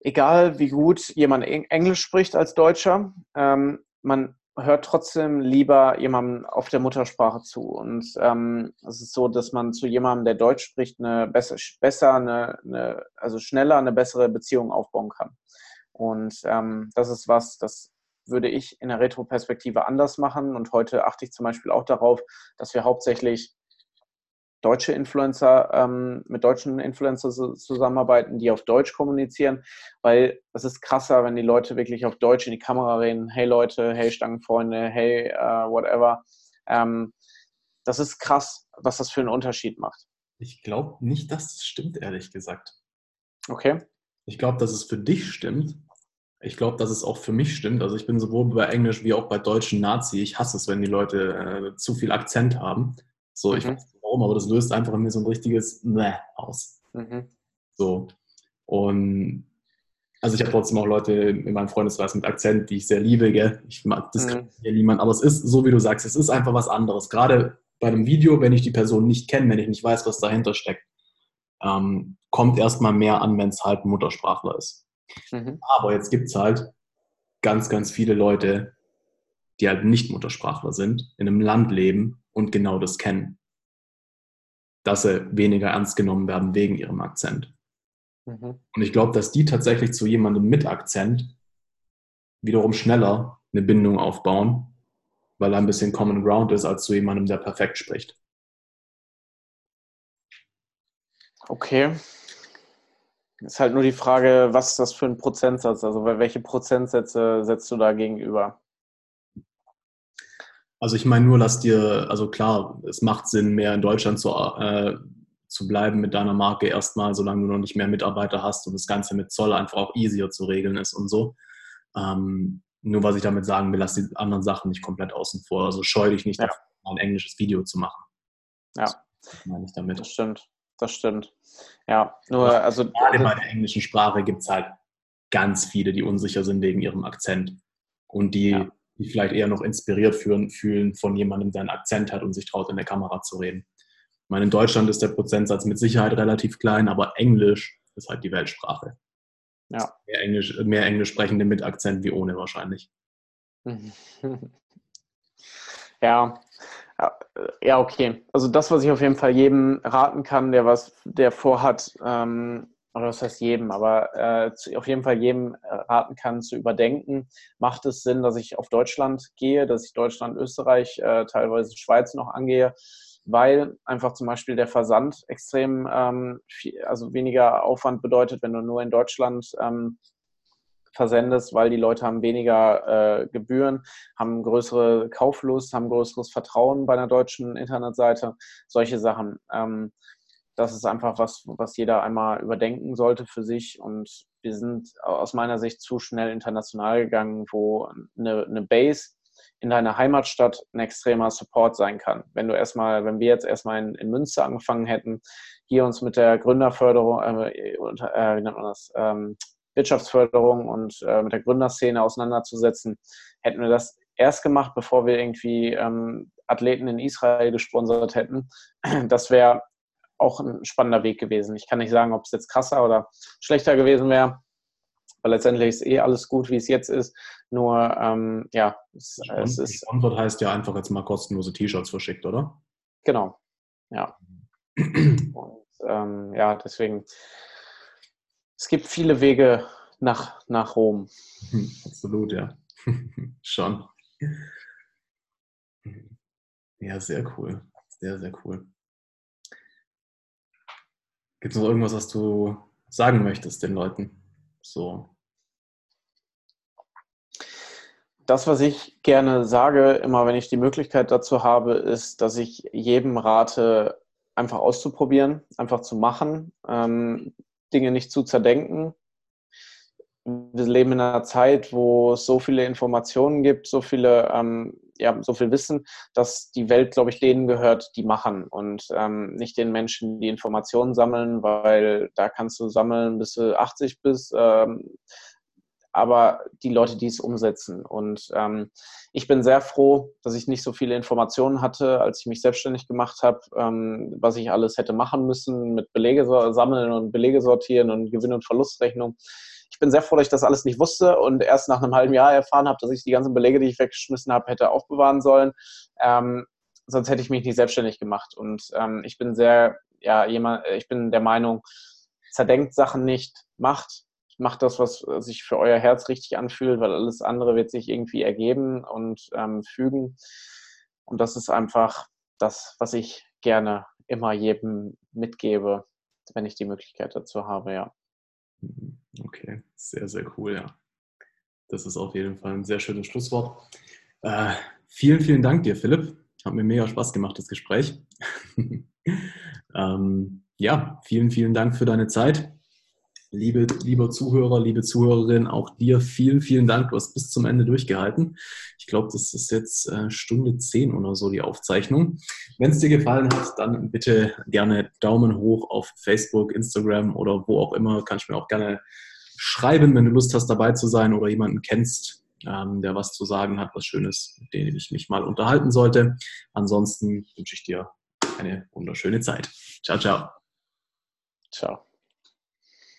egal wie gut jemand Englisch spricht als Deutscher, ähm, man hört trotzdem lieber jemandem auf der Muttersprache zu. Und ähm, es ist so, dass man zu jemandem, der Deutsch spricht, eine besser, besser eine, eine, also schneller eine bessere Beziehung aufbauen kann. Und ähm, das ist was, das würde ich in der Retroperspektive anders machen. Und heute achte ich zum Beispiel auch darauf, dass wir hauptsächlich deutsche Influencer ähm, mit deutschen Influencern zusammenarbeiten, die auf Deutsch kommunizieren, weil es ist krasser, wenn die Leute wirklich auf Deutsch in die Kamera reden. Hey Leute, hey Stangenfreunde, hey uh, whatever. Ähm, das ist krass, was das für einen Unterschied macht. Ich glaube nicht, dass das stimmt, ehrlich gesagt. Okay. Ich glaube, dass es für dich stimmt. Ich glaube, dass es auch für mich stimmt. Also ich bin sowohl bei Englisch wie auch bei deutschen Nazi. Ich hasse es, wenn die Leute äh, zu viel Akzent haben. So, ich mhm. weiß warum, aber das löst einfach in mir so ein richtiges Bäh aus. Mhm. So. Und also ich habe trotzdem auch Leute in meinem Freundeskreis mit Akzent, die ich sehr liebe, gell? Ich mag das mhm. ja niemand, aber es ist so, wie du sagst, es ist einfach was anderes. Gerade bei einem Video, wenn ich die Person nicht kenne, wenn ich nicht weiß, was dahinter steckt, ähm, kommt erstmal mehr an, wenn es halt Muttersprachler ist. Mhm. Aber jetzt gibt es halt ganz, ganz viele Leute, die halt nicht Muttersprachler sind, in einem Land leben und genau das kennen dass sie weniger ernst genommen werden wegen ihrem Akzent. Mhm. Und ich glaube, dass die tatsächlich zu jemandem mit Akzent wiederum schneller eine Bindung aufbauen, weil er ein bisschen Common Ground ist, als zu jemandem, der perfekt spricht. Okay. Ist halt nur die Frage, was ist das für ein Prozentsatz? Also welche Prozentsätze setzt du da gegenüber? Also ich meine nur, dass dir, also klar, es macht Sinn, mehr in Deutschland zu, äh, zu bleiben mit deiner Marke erstmal, solange du noch nicht mehr Mitarbeiter hast und das Ganze mit Zoll einfach auch easier zu regeln ist und so. Ähm, nur was ich damit sagen will, lass die anderen Sachen nicht komplett außen vor. Also scheu dich nicht, ja. davor, ein englisches Video zu machen. Ja. Das meine ich damit. Das stimmt. Das stimmt. Ja, nur, also. Gerade bei der englischen Sprache gibt es halt ganz viele, die unsicher sind wegen ihrem Akzent und die ja die vielleicht eher noch inspiriert fühlen, fühlen von jemandem, der einen Akzent hat und sich traut, in der Kamera zu reden. Ich meine, in Deutschland ist der Prozentsatz mit Sicherheit relativ klein, aber Englisch ist halt die Weltsprache. Ja. Mehr Englisch, mehr Englisch sprechende mit Akzent wie ohne wahrscheinlich. Ja, ja, okay. Also das, was ich auf jeden Fall jedem raten kann, der was, der vorhat, ähm, oder das heißt jedem, aber äh, auf jeden Fall jedem äh, raten kann zu überdenken, macht es Sinn, dass ich auf Deutschland gehe, dass ich Deutschland, Österreich, äh, teilweise Schweiz noch angehe, weil einfach zum Beispiel der Versand extrem, ähm, viel, also weniger Aufwand bedeutet, wenn du nur in Deutschland ähm, versendest, weil die Leute haben weniger äh, Gebühren, haben größere Kauflust, haben größeres Vertrauen bei einer deutschen Internetseite, solche Sachen. Ähm, das ist einfach was, was jeder einmal überdenken sollte für sich. Und wir sind aus meiner Sicht zu schnell international gegangen, wo eine, eine Base in deiner Heimatstadt ein extremer Support sein kann. Wenn du erstmal, wenn wir jetzt erstmal in, in Münster angefangen hätten, hier uns mit der Gründerförderung, äh, äh, wie nennt man das, ähm, Wirtschaftsförderung und äh, mit der Gründerszene auseinanderzusetzen, hätten wir das erst gemacht, bevor wir irgendwie ähm, Athleten in Israel gesponsert hätten. Das wäre auch ein spannender Weg gewesen. Ich kann nicht sagen, ob es jetzt krasser oder schlechter gewesen wäre, weil letztendlich ist eh alles gut, wie es jetzt ist. Nur, ähm, ja, es, es ist. Antwort heißt ja einfach jetzt mal kostenlose T-Shirts verschickt, oder? Genau, ja. Und ähm, ja, deswegen, es gibt viele Wege nach, nach Rom. Absolut, ja. Schon. Ja, sehr cool. Sehr, sehr cool. Gibt es noch irgendwas, was du sagen möchtest den Leuten? So. das, was ich gerne sage, immer wenn ich die Möglichkeit dazu habe, ist, dass ich jedem rate, einfach auszuprobieren, einfach zu machen, ähm, Dinge nicht zu zerdenken. Wir leben in einer Zeit, wo es so viele Informationen gibt, so viele, ähm, ja, so viel Wissen, dass die Welt, glaube ich, denen gehört, die machen und ähm, nicht den Menschen, die Informationen sammeln, weil da kannst du sammeln, bis du 80 bist ähm, aber die Leute, die es umsetzen. Und ähm, ich bin sehr froh, dass ich nicht so viele Informationen hatte, als ich mich selbstständig gemacht habe, ähm, was ich alles hätte machen müssen mit Belege sammeln und Belege sortieren und Gewinn- und Verlustrechnung. Ich bin sehr froh, dass ich das alles nicht wusste und erst nach einem halben Jahr erfahren habe, dass ich die ganzen Belege, die ich weggeschmissen habe, hätte aufbewahren sollen. Ähm, sonst hätte ich mich nicht selbstständig gemacht. Und ähm, ich bin sehr, ja, jemand, ich bin der Meinung, zerdenkt Sachen nicht, macht, macht das, was sich für euer Herz richtig anfühlt, weil alles andere wird sich irgendwie ergeben und ähm, fügen. Und das ist einfach das, was ich gerne immer jedem mitgebe, wenn ich die Möglichkeit dazu habe, ja. Okay, sehr, sehr cool, ja. Das ist auf jeden Fall ein sehr schönes Schlusswort. Äh, vielen, vielen Dank dir, Philipp. Hat mir mega Spaß gemacht, das Gespräch. ähm, ja, vielen, vielen Dank für deine Zeit. Liebe, lieber Zuhörer, liebe Zuhörerin, auch dir vielen, vielen Dank. Du hast bis zum Ende durchgehalten. Ich glaube, das ist jetzt äh, Stunde 10 oder so die Aufzeichnung. Wenn es dir gefallen hat, dann bitte gerne Daumen hoch auf Facebook, Instagram oder wo auch immer. Kannst mir auch gerne schreiben, wenn du Lust hast, dabei zu sein oder jemanden kennst, ähm, der was zu sagen hat, was Schönes, mit dem ich mich mal unterhalten sollte. Ansonsten wünsche ich dir eine wunderschöne Zeit. Ciao, ciao. Ciao.